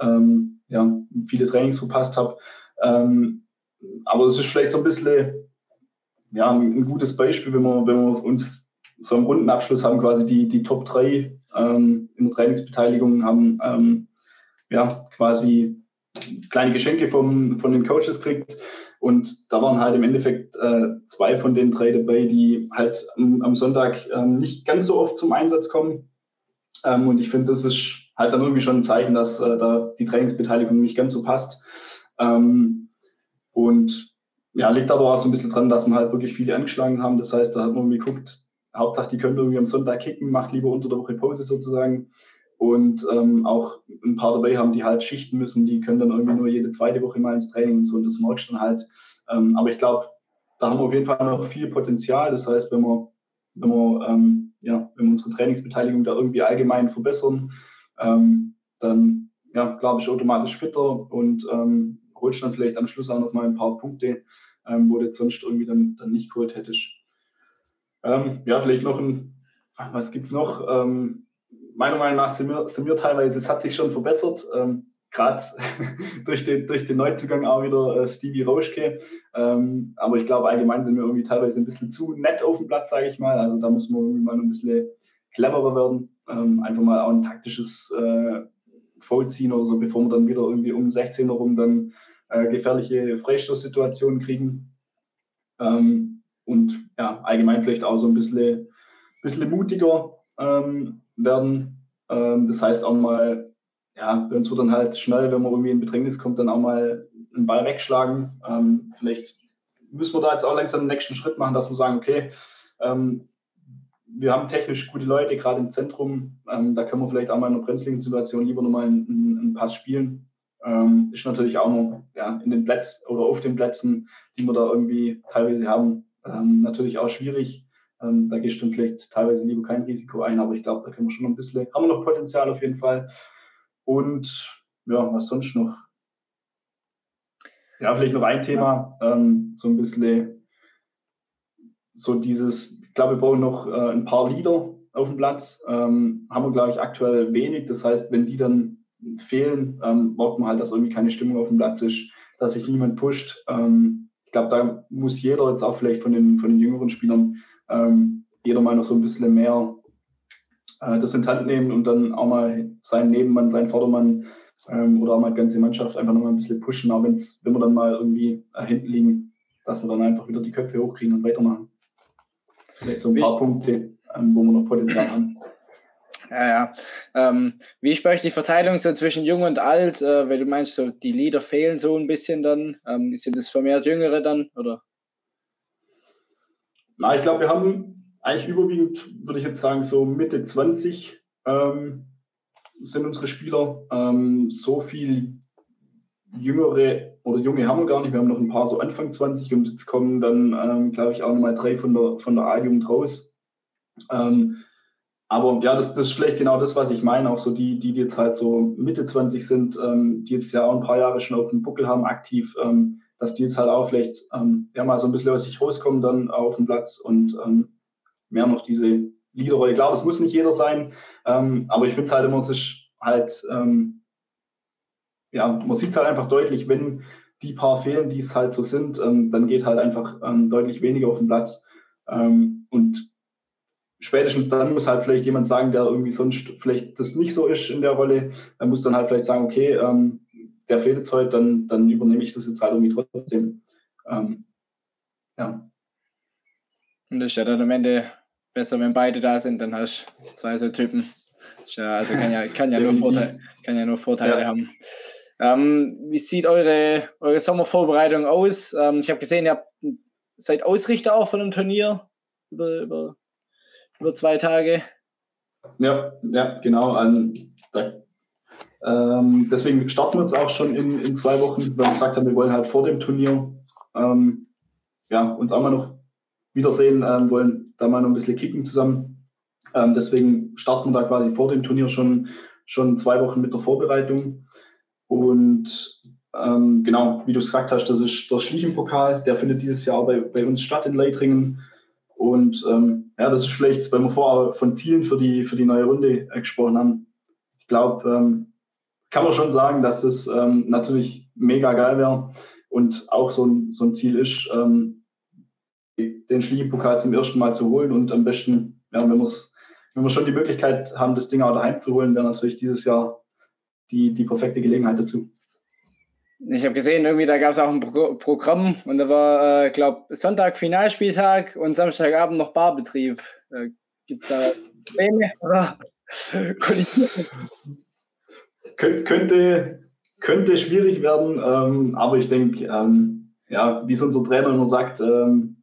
ähm, ja, viele Trainings verpasst habe. Ähm, aber es ist vielleicht so ein bisschen ja, ein, ein, gutes Beispiel, wenn wir, wenn wir uns so einen Rundenabschluss haben, quasi die, die Top 3 ähm, in der Trainingsbeteiligung haben ähm, ja, quasi kleine Geschenke vom, von den Coaches kriegt und da waren halt im Endeffekt äh, zwei von den drei dabei, die halt am, am Sonntag ähm, nicht ganz so oft zum Einsatz kommen. Ähm, und ich finde, das ist halt dann irgendwie schon ein Zeichen, dass äh, da die Trainingsbeteiligung nicht ganz so passt. Ähm, und ja, liegt aber auch so ein bisschen dran, dass wir halt wirklich viele angeschlagen haben. Das heißt, da hat man geguckt, Hauptsache, die können irgendwie am Sonntag kicken, macht lieber unter der Woche Pause sozusagen. Und ähm, auch ein paar dabei haben, die halt schichten müssen, die können dann irgendwie nur jede zweite Woche mal ins Training und so, und das merkst du dann halt. Ähm, aber ich glaube, da haben wir auf jeden Fall noch viel Potenzial. Das heißt, wenn wir, wenn wir, ähm, ja, wenn wir unsere Trainingsbeteiligung da irgendwie allgemein verbessern, ähm, dann ja, glaube ich, automatisch fitter und ähm, holst dann vielleicht am Schluss auch noch mal ein paar Punkte, ähm, wo du sonst irgendwie dann, dann nicht geholt hättest. Ähm, ja, vielleicht noch ein, was gibt es noch? Ähm, meiner Meinung nach sind wir, sind wir teilweise, es hat sich schon verbessert, ähm, gerade durch, den, durch den Neuzugang auch wieder äh, Stevie Rauschke. Ähm, aber ich glaube, allgemein sind wir irgendwie teilweise ein bisschen zu nett auf dem Platz, sage ich mal. Also da muss man irgendwie mal ein bisschen cleverer werden. Ähm, einfach mal auch ein taktisches, äh, Foul ziehen oder so, bevor wir dann wieder irgendwie um 16 Uhr rum dann äh, gefährliche Freistoßsituationen kriegen. Ähm, und ja, allgemein vielleicht auch so ein bisschen, bisschen mutiger ähm, werden. Ähm, das heißt auch mal, ja, wenn es dann halt schnell, wenn man irgendwie in Bedrängnis kommt, dann auch mal einen Ball wegschlagen. Ähm, vielleicht müssen wir da jetzt auch langsam den nächsten Schritt machen, dass wir sagen, okay, ähm, wir haben technisch gute Leute, gerade im Zentrum. Ähm, da können wir vielleicht auch mal in einer brenzligen Situation lieber nochmal einen, einen Pass spielen. Ähm, ist natürlich auch noch ja, in den Plätzen oder auf den Plätzen, die wir da irgendwie teilweise haben, ähm, natürlich auch schwierig. Ähm, da gehst du dann vielleicht teilweise lieber kein Risiko ein, aber ich glaube, da können wir schon noch ein bisschen, haben wir noch Potenzial auf jeden Fall. Und ja, was sonst noch? Ja, vielleicht noch ein Thema, ähm, so ein bisschen so dieses, ich glaube, wir brauchen noch äh, ein paar Leader auf dem Platz. Ähm, haben wir, glaube ich, aktuell wenig. Das heißt, wenn die dann fehlen, ähm, braucht man halt, dass irgendwie keine Stimmung auf dem Platz ist, dass sich niemand pusht. Ähm, ich glaube, da muss jeder jetzt auch vielleicht von den, von den jüngeren Spielern ähm, jeder mal noch so ein bisschen mehr äh, das in die Hand nehmen und dann auch mal seinen Nebenmann, seinen Vordermann ähm, oder auch mal die ganze Mannschaft einfach noch mal ein bisschen pushen, auch wenn's, wenn wir dann mal irgendwie äh, hinten liegen, dass wir dann einfach wieder die Köpfe hochkriegen und weitermachen. Vielleicht so ein paar Punkte, ähm, wo wir noch Potenzial haben. Ja, ja. Ähm, wie ist bei euch die Verteilung so zwischen Jung und Alt? Äh, weil du meinst, so die Lieder fehlen so ein bisschen dann. Ähm, sind das vermehrt Jüngere dann? Oder? Na, ich glaube, wir haben eigentlich überwiegend, würde ich jetzt sagen, so Mitte 20 ähm, sind unsere Spieler. Ähm, so viel jüngere oder junge haben wir gar nicht. Wir haben noch ein paar so Anfang 20 und jetzt kommen dann, ähm, glaube ich, auch nochmal drei von der, von der A-Jugend raus. Ähm, aber ja, das, das ist vielleicht genau das, was ich meine. Auch so die, die, jetzt halt so Mitte 20 sind, ähm, die jetzt ja auch ein paar Jahre schon auf dem Buckel haben, aktiv, ähm, dass die jetzt halt auch vielleicht ähm, ja mal so ein bisschen aus sich rauskommen dann auf den Platz und ähm, mehr noch diese Leaderrolle. Klar, das muss nicht jeder sein, ähm, aber ich finde es halt immer, es ist halt, ähm, ja, man sieht es halt einfach deutlich, wenn die paar fehlen, die es halt so sind, ähm, dann geht halt einfach ähm, deutlich weniger auf den Platz. Ähm, und spätestens dann muss halt vielleicht jemand sagen, der irgendwie sonst vielleicht das nicht so ist in der Rolle, er muss dann halt vielleicht sagen, okay, ähm, der fehlt jetzt heute, dann, dann übernehme ich das jetzt halt irgendwie trotzdem. Ähm, ja. Und das ist ja dann am Ende besser, wenn beide da sind, dann hast du zwei so Typen. Ja, also kann ja, kann ja, nur, Vorteile, kann ja nur Vorteile ja. haben. Ähm, wie sieht eure, eure Sommervorbereitung aus? Ähm, ich habe gesehen, ihr habt, seid Ausrichter auch von einem Turnier über, über, über zwei Tage. Ja, ja genau. Um, da ähm, deswegen starten wir jetzt auch schon in, in zwei Wochen, weil wir gesagt haben, wir wollen halt vor dem Turnier ähm, ja, uns auch mal noch wiedersehen, ähm, wollen da mal noch ein bisschen kicken zusammen. Ähm, deswegen starten wir da quasi vor dem Turnier schon, schon zwei Wochen mit der Vorbereitung. Und ähm, genau, wie du es gesagt hast, das ist der Schliechenpokal, der findet dieses Jahr bei, bei uns statt in Leitringen. Und ähm, ja, das ist vielleicht, weil wir vorher von Zielen für die, für die neue Runde gesprochen haben. Ich glaube, kann man schon sagen, dass das ähm, natürlich mega geil wäre und auch so ein, so ein Ziel ist, ähm, den Schließpokal zum ersten Mal zu holen und am besten, ja, wenn, wenn wir schon die Möglichkeit haben, das Ding auch daheim zu holen, wäre natürlich dieses Jahr die, die perfekte Gelegenheit dazu. Ich habe gesehen, irgendwie da gab es auch ein Pro Programm und da war, äh, glaube Sonntag Finalspieltag und Samstagabend noch Barbetrieb. Äh, Gibt es da Pläne oder könnte, könnte schwierig werden, ähm, aber ich denke, ähm, ja, wie es unser Trainer immer sagt, ähm,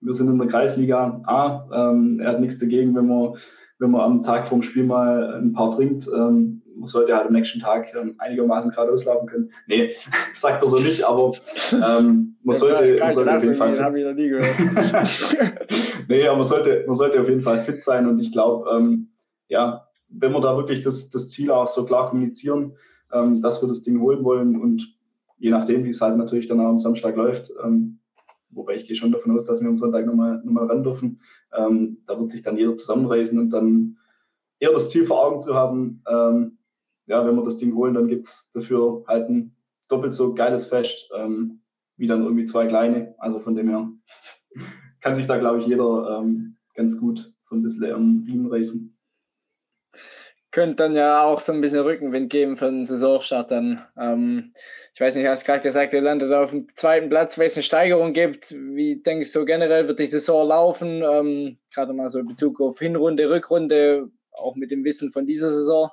wir sind in der Kreisliga A. Ähm, er hat nichts dagegen, wenn man, wenn man am Tag vorm Spiel mal ein paar trinkt. Ähm, man sollte halt am nächsten Tag ähm, einigermaßen gerade auslaufen können. Nee, sagt er so nicht, aber man sollte, man sollte auf jeden Fall. Fit. Ich noch nie gehört. nee, aber man sollte, man sollte auf jeden Fall fit sein und ich glaube, ja, wenn wir da wirklich das, das Ziel auch so klar kommunizieren, ähm, dass wir das Ding holen wollen und je nachdem, wie es halt natürlich dann am Samstag läuft, ähm, wobei ich gehe schon davon aus, dass wir am Sonntag nochmal noch mal ran dürfen, ähm, da wird sich dann jeder zusammenreißen und dann eher das Ziel vor Augen zu haben, ähm, ja, wenn wir das Ding holen, dann gibt es dafür halt ein doppelt so geiles Fest, ähm, wie dann irgendwie zwei kleine. Also von dem her kann sich da, glaube ich, jeder ähm, ganz gut so ein bisschen am Bienen reißen. Könnte dann ja auch so ein bisschen Rückenwind geben für den Saisonstart dann. Ähm, ich weiß nicht, hast gerade gesagt, ihr landet auf dem zweiten Platz, weil es eine Steigerung gibt. Wie denkst du generell wird die Saison laufen? Ähm, gerade mal so in Bezug auf Hinrunde, Rückrunde, auch mit dem Wissen von dieser Saison.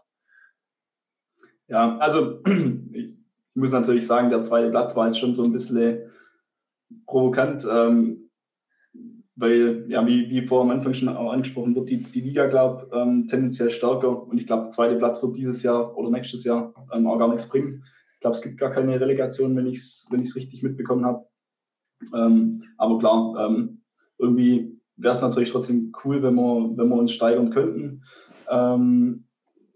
Ja, also ich muss natürlich sagen, der zweite Platz war jetzt schon so ein bisschen provokant. Ähm, weil, ja, wie, wie vor am Anfang schon auch angesprochen wird, die, die Liga, glaube ich, ähm, tendenziell stärker. Und ich glaube, der zweite Platz wird dieses Jahr oder nächstes Jahr ähm, auch gar nichts bringen. Ich glaube, es gibt gar keine Relegation, wenn ich es wenn richtig mitbekommen habe. Ähm, aber klar, ähm, irgendwie wäre es natürlich trotzdem cool, wenn wir, wenn wir uns steigern könnten. Ähm,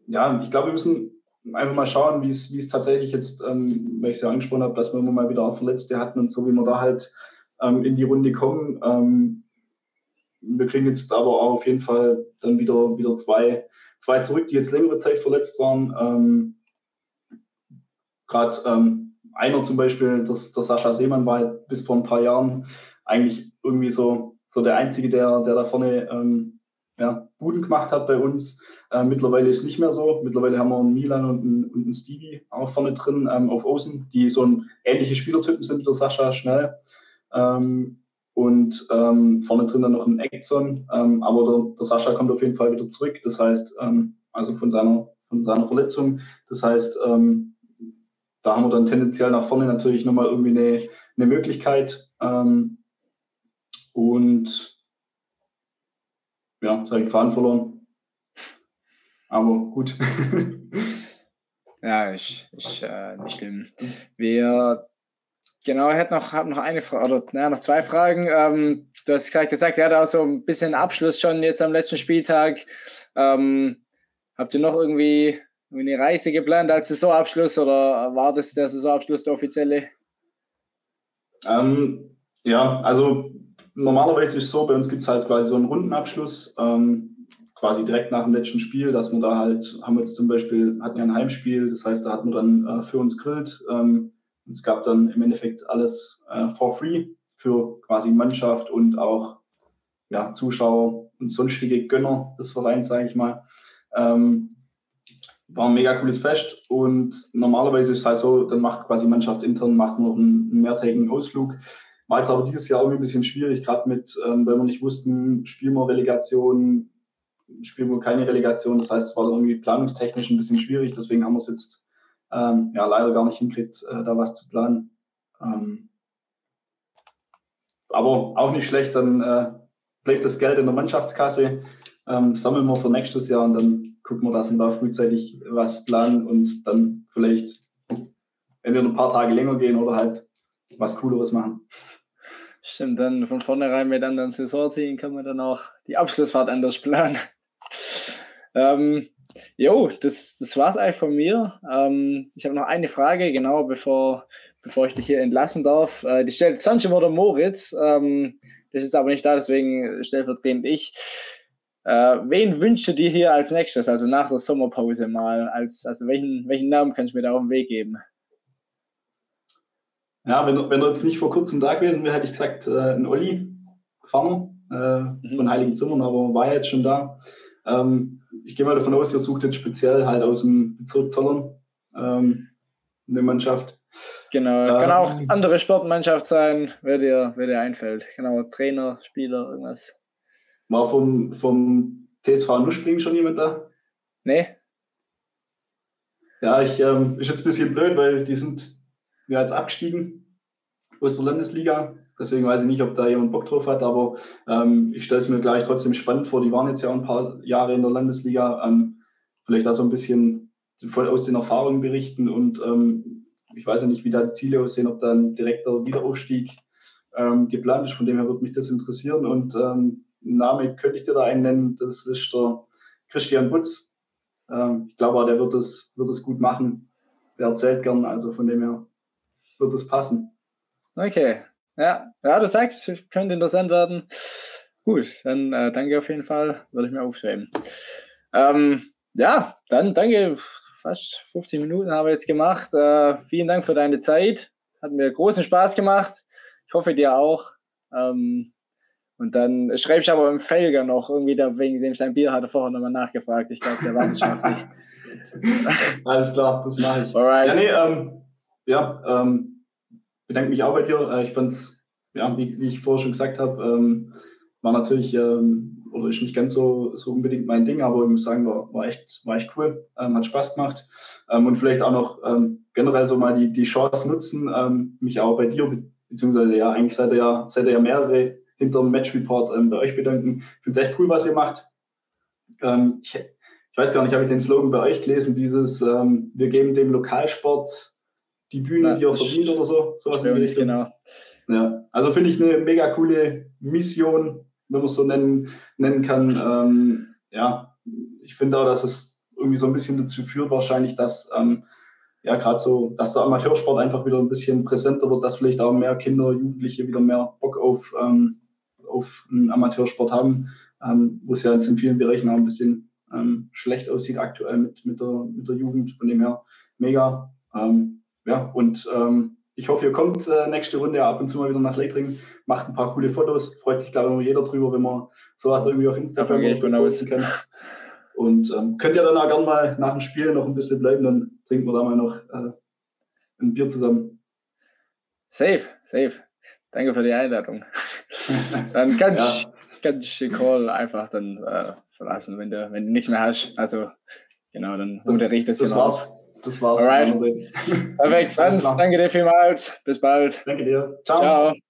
ja, ich glaube, wir müssen einfach mal schauen, wie es tatsächlich jetzt, ähm, weil ich es ja angesprochen habe, dass wir immer mal wieder auch Verletzte hatten und so, wie wir da halt in die Runde kommen. Wir kriegen jetzt aber auch auf jeden Fall dann wieder, wieder zwei, zwei zurück, die jetzt längere Zeit verletzt waren. Ähm, Gerade ähm, einer zum Beispiel, das, der Sascha Seemann war halt bis vor ein paar Jahren eigentlich irgendwie so, so der Einzige, der, der da vorne ähm, ja, Buden gemacht hat bei uns. Äh, mittlerweile ist nicht mehr so. Mittlerweile haben wir einen Milan und einen, und einen Stevie auch vorne drin ähm, auf Außen, die so ein ähnliche Spielertypen sind, der Sascha schnell. Ähm, und ähm, vorne drin dann noch ein Exxon. Ähm, aber der, der, Sascha kommt auf jeden Fall wieder zurück. Das heißt, ähm, also von seiner, von seiner Verletzung. Das heißt, ähm, da haben wir dann tendenziell nach vorne natürlich nochmal irgendwie eine, eine Möglichkeit. Ähm, und ja, jetzt habe ich Faden verloren. Aber gut. ja, ich, ich äh, nicht schlimm. Wir Genau, ich hätte noch, hab noch eine Frage, oder naja, noch zwei Fragen. Ähm, du hast gerade gesagt, er hat auch so ein bisschen Abschluss schon jetzt am letzten Spieltag. Ähm, habt ihr noch irgendwie eine Reise geplant als Saisonabschluss oder war das der Saisonabschluss der offizielle? Ähm, ja, also normalerweise ist es so, bei uns gibt es halt quasi so einen Rundenabschluss, ähm, quasi direkt nach dem letzten Spiel, dass wir da halt, haben wir jetzt zum Beispiel, hatten ja ein Heimspiel, das heißt, da hatten wir dann äh, für uns grillt. Ähm, und es gab dann im Endeffekt alles äh, for free für quasi Mannschaft und auch ja, Zuschauer und sonstige Gönner des Vereins, sage ich mal. Ähm, war ein mega cooles Fest und normalerweise ist es halt so, dann macht quasi mannschaftsintern macht noch einen, einen mehrtägigen Ausflug. War jetzt aber dieses Jahr irgendwie ein bisschen schwierig, gerade mit, ähm, weil wir nicht wussten, spielen wir Relegation, spielen wir keine Relegation. Das heißt, es war dann irgendwie planungstechnisch ein bisschen schwierig, deswegen haben wir es jetzt ähm, ja, leider gar nicht hinkriegt, äh, da was zu planen. Ähm, aber auch nicht schlecht, dann äh, bleibt das Geld in der Mannschaftskasse, ähm, sammeln wir für nächstes Jahr und dann gucken wir, dass wir da frühzeitig was planen und dann vielleicht entweder ein paar Tage länger gehen oder halt was Cooleres machen. Stimmt, dann von vornherein mit anderen Saisonzielen kann man dann auch die Abschlussfahrt anders planen. Ähm, Jo, das, das war es eigentlich von mir. Ähm, ich habe noch eine Frage, genau, bevor, bevor ich dich hier entlassen darf. Äh, die stellt Sancho oder Moritz. Ähm, das ist aber nicht da, deswegen stellvertretend ich. Äh, wen wünschst du dir hier als nächstes, also nach der Sommerpause mal? Als, also welchen, welchen Namen kannst du mir da auf den Weg geben? Ja, wenn, wenn er jetzt nicht vor kurzem da gewesen wäre, hätte ich gesagt, äh, ein Olli Farmer äh, mhm. von Heiligen Zimmern, aber war jetzt schon da. Ähm, ich gehe mal davon aus, ihr sucht jetzt speziell halt aus dem Bezirk Zollern ähm, eine Mannschaft. Genau, ähm, kann auch andere Sportmannschaft sein, wer dir, wer dir einfällt. Genau, Trainer, Spieler, irgendwas. War vom, vom TSV Nuspring schon jemand da? Nee. Ja, ich, ähm, ist jetzt ein bisschen blöd, weil die sind ja jetzt abgestiegen aus der Landesliga. Deswegen weiß ich nicht, ob da jemand Bock drauf hat, aber ähm, ich stelle es mir gleich trotzdem spannend vor. Die waren jetzt ja ein paar Jahre in der Landesliga. Ähm, vielleicht da so ein bisschen voll aus den Erfahrungen berichten und ähm, ich weiß ja nicht, wie da die Ziele aussehen, ob da ein direkter Wiederaufstieg ähm, geplant ist. Von dem her würde mich das interessieren. Und ähm, einen Namen könnte ich dir da einen nennen, das ist der Christian Butz. Ähm, ich glaube, der wird es wird es gut machen. Der erzählt gern, also von dem her wird es passen. Okay, ja, ja, du sagst, könnte interessant werden. Gut, dann äh, danke auf jeden Fall, würde ich mir aufschreiben. Ähm, ja, dann danke. Fast 50 Minuten haben wir jetzt gemacht. Äh, vielen Dank für deine Zeit. Hat mir großen Spaß gemacht. Ich hoffe dir auch. Ähm, Und dann schreibe ich aber im Felger noch, irgendwie da wegen dem sein Bier hatte vorher nochmal nachgefragt. Ich glaube, der war nicht schafft Alles klar, das mache ich. Alright. Ja, nee, ähm, ja, ähm, bedanke mich auch bei dir. Äh, ich fand es, ja, wie, wie, ich vorher schon gesagt habe, ähm, war natürlich, ähm, oder ist nicht ganz so, so unbedingt mein Ding, aber ich muss sagen, war, war, echt, war echt cool, ähm, hat Spaß gemacht. Ähm, und vielleicht auch noch ähm, generell so mal die, die Chance nutzen, ähm, mich auch bei dir, beziehungsweise ja, eigentlich seid ihr ja, seid ihr ja mehrere hinter dem Match Report bei euch bedanken. Ich finde es echt cool, was ihr macht. Ich, ich, weiß gar nicht, habe ich den Slogan bei euch gelesen, dieses wir geben dem Lokalsport die Bühne, ja, die er verdient oder so. Sowas in die genau. Ja, also finde ich eine mega coole Mission, wenn man es so nennen, nennen kann. Ähm, ja, ich finde auch, dass es irgendwie so ein bisschen dazu führt, wahrscheinlich, dass ähm, ja, gerade so, dass der Amateursport einfach wieder ein bisschen präsenter wird, dass vielleicht auch mehr Kinder, Jugendliche wieder mehr Bock auf, ähm, auf einen Amateursport haben, ähm, wo es ja jetzt in vielen Bereichen auch ein bisschen ähm, schlecht aussieht aktuell mit, mit, der, mit der Jugend. Von dem her mega. Ähm, ja, und ähm, ich hoffe, ihr kommt äh, nächste Runde ab und zu mal wieder nach Leitring, macht ein paar coole Fotos. Freut sich, glaube ich, jeder drüber, wenn man sowas irgendwie auf Instagram posten kann. Und ähm, könnt ihr dann auch gerne mal nach dem Spiel noch ein bisschen bleiben, dann trinken wir da mal noch äh, ein Bier zusammen. Safe, safe. Danke für die Einladung. dann kannst ja. kann ich den Call einfach dann äh, verlassen, wenn du, wenn du nichts mehr hast. Also genau, dann moderiere ich das, das hier war's. Das war's. Alright. Perfekt, Franz, danke dir vielmals. Bis bald. Danke dir. Ciao. Ciao.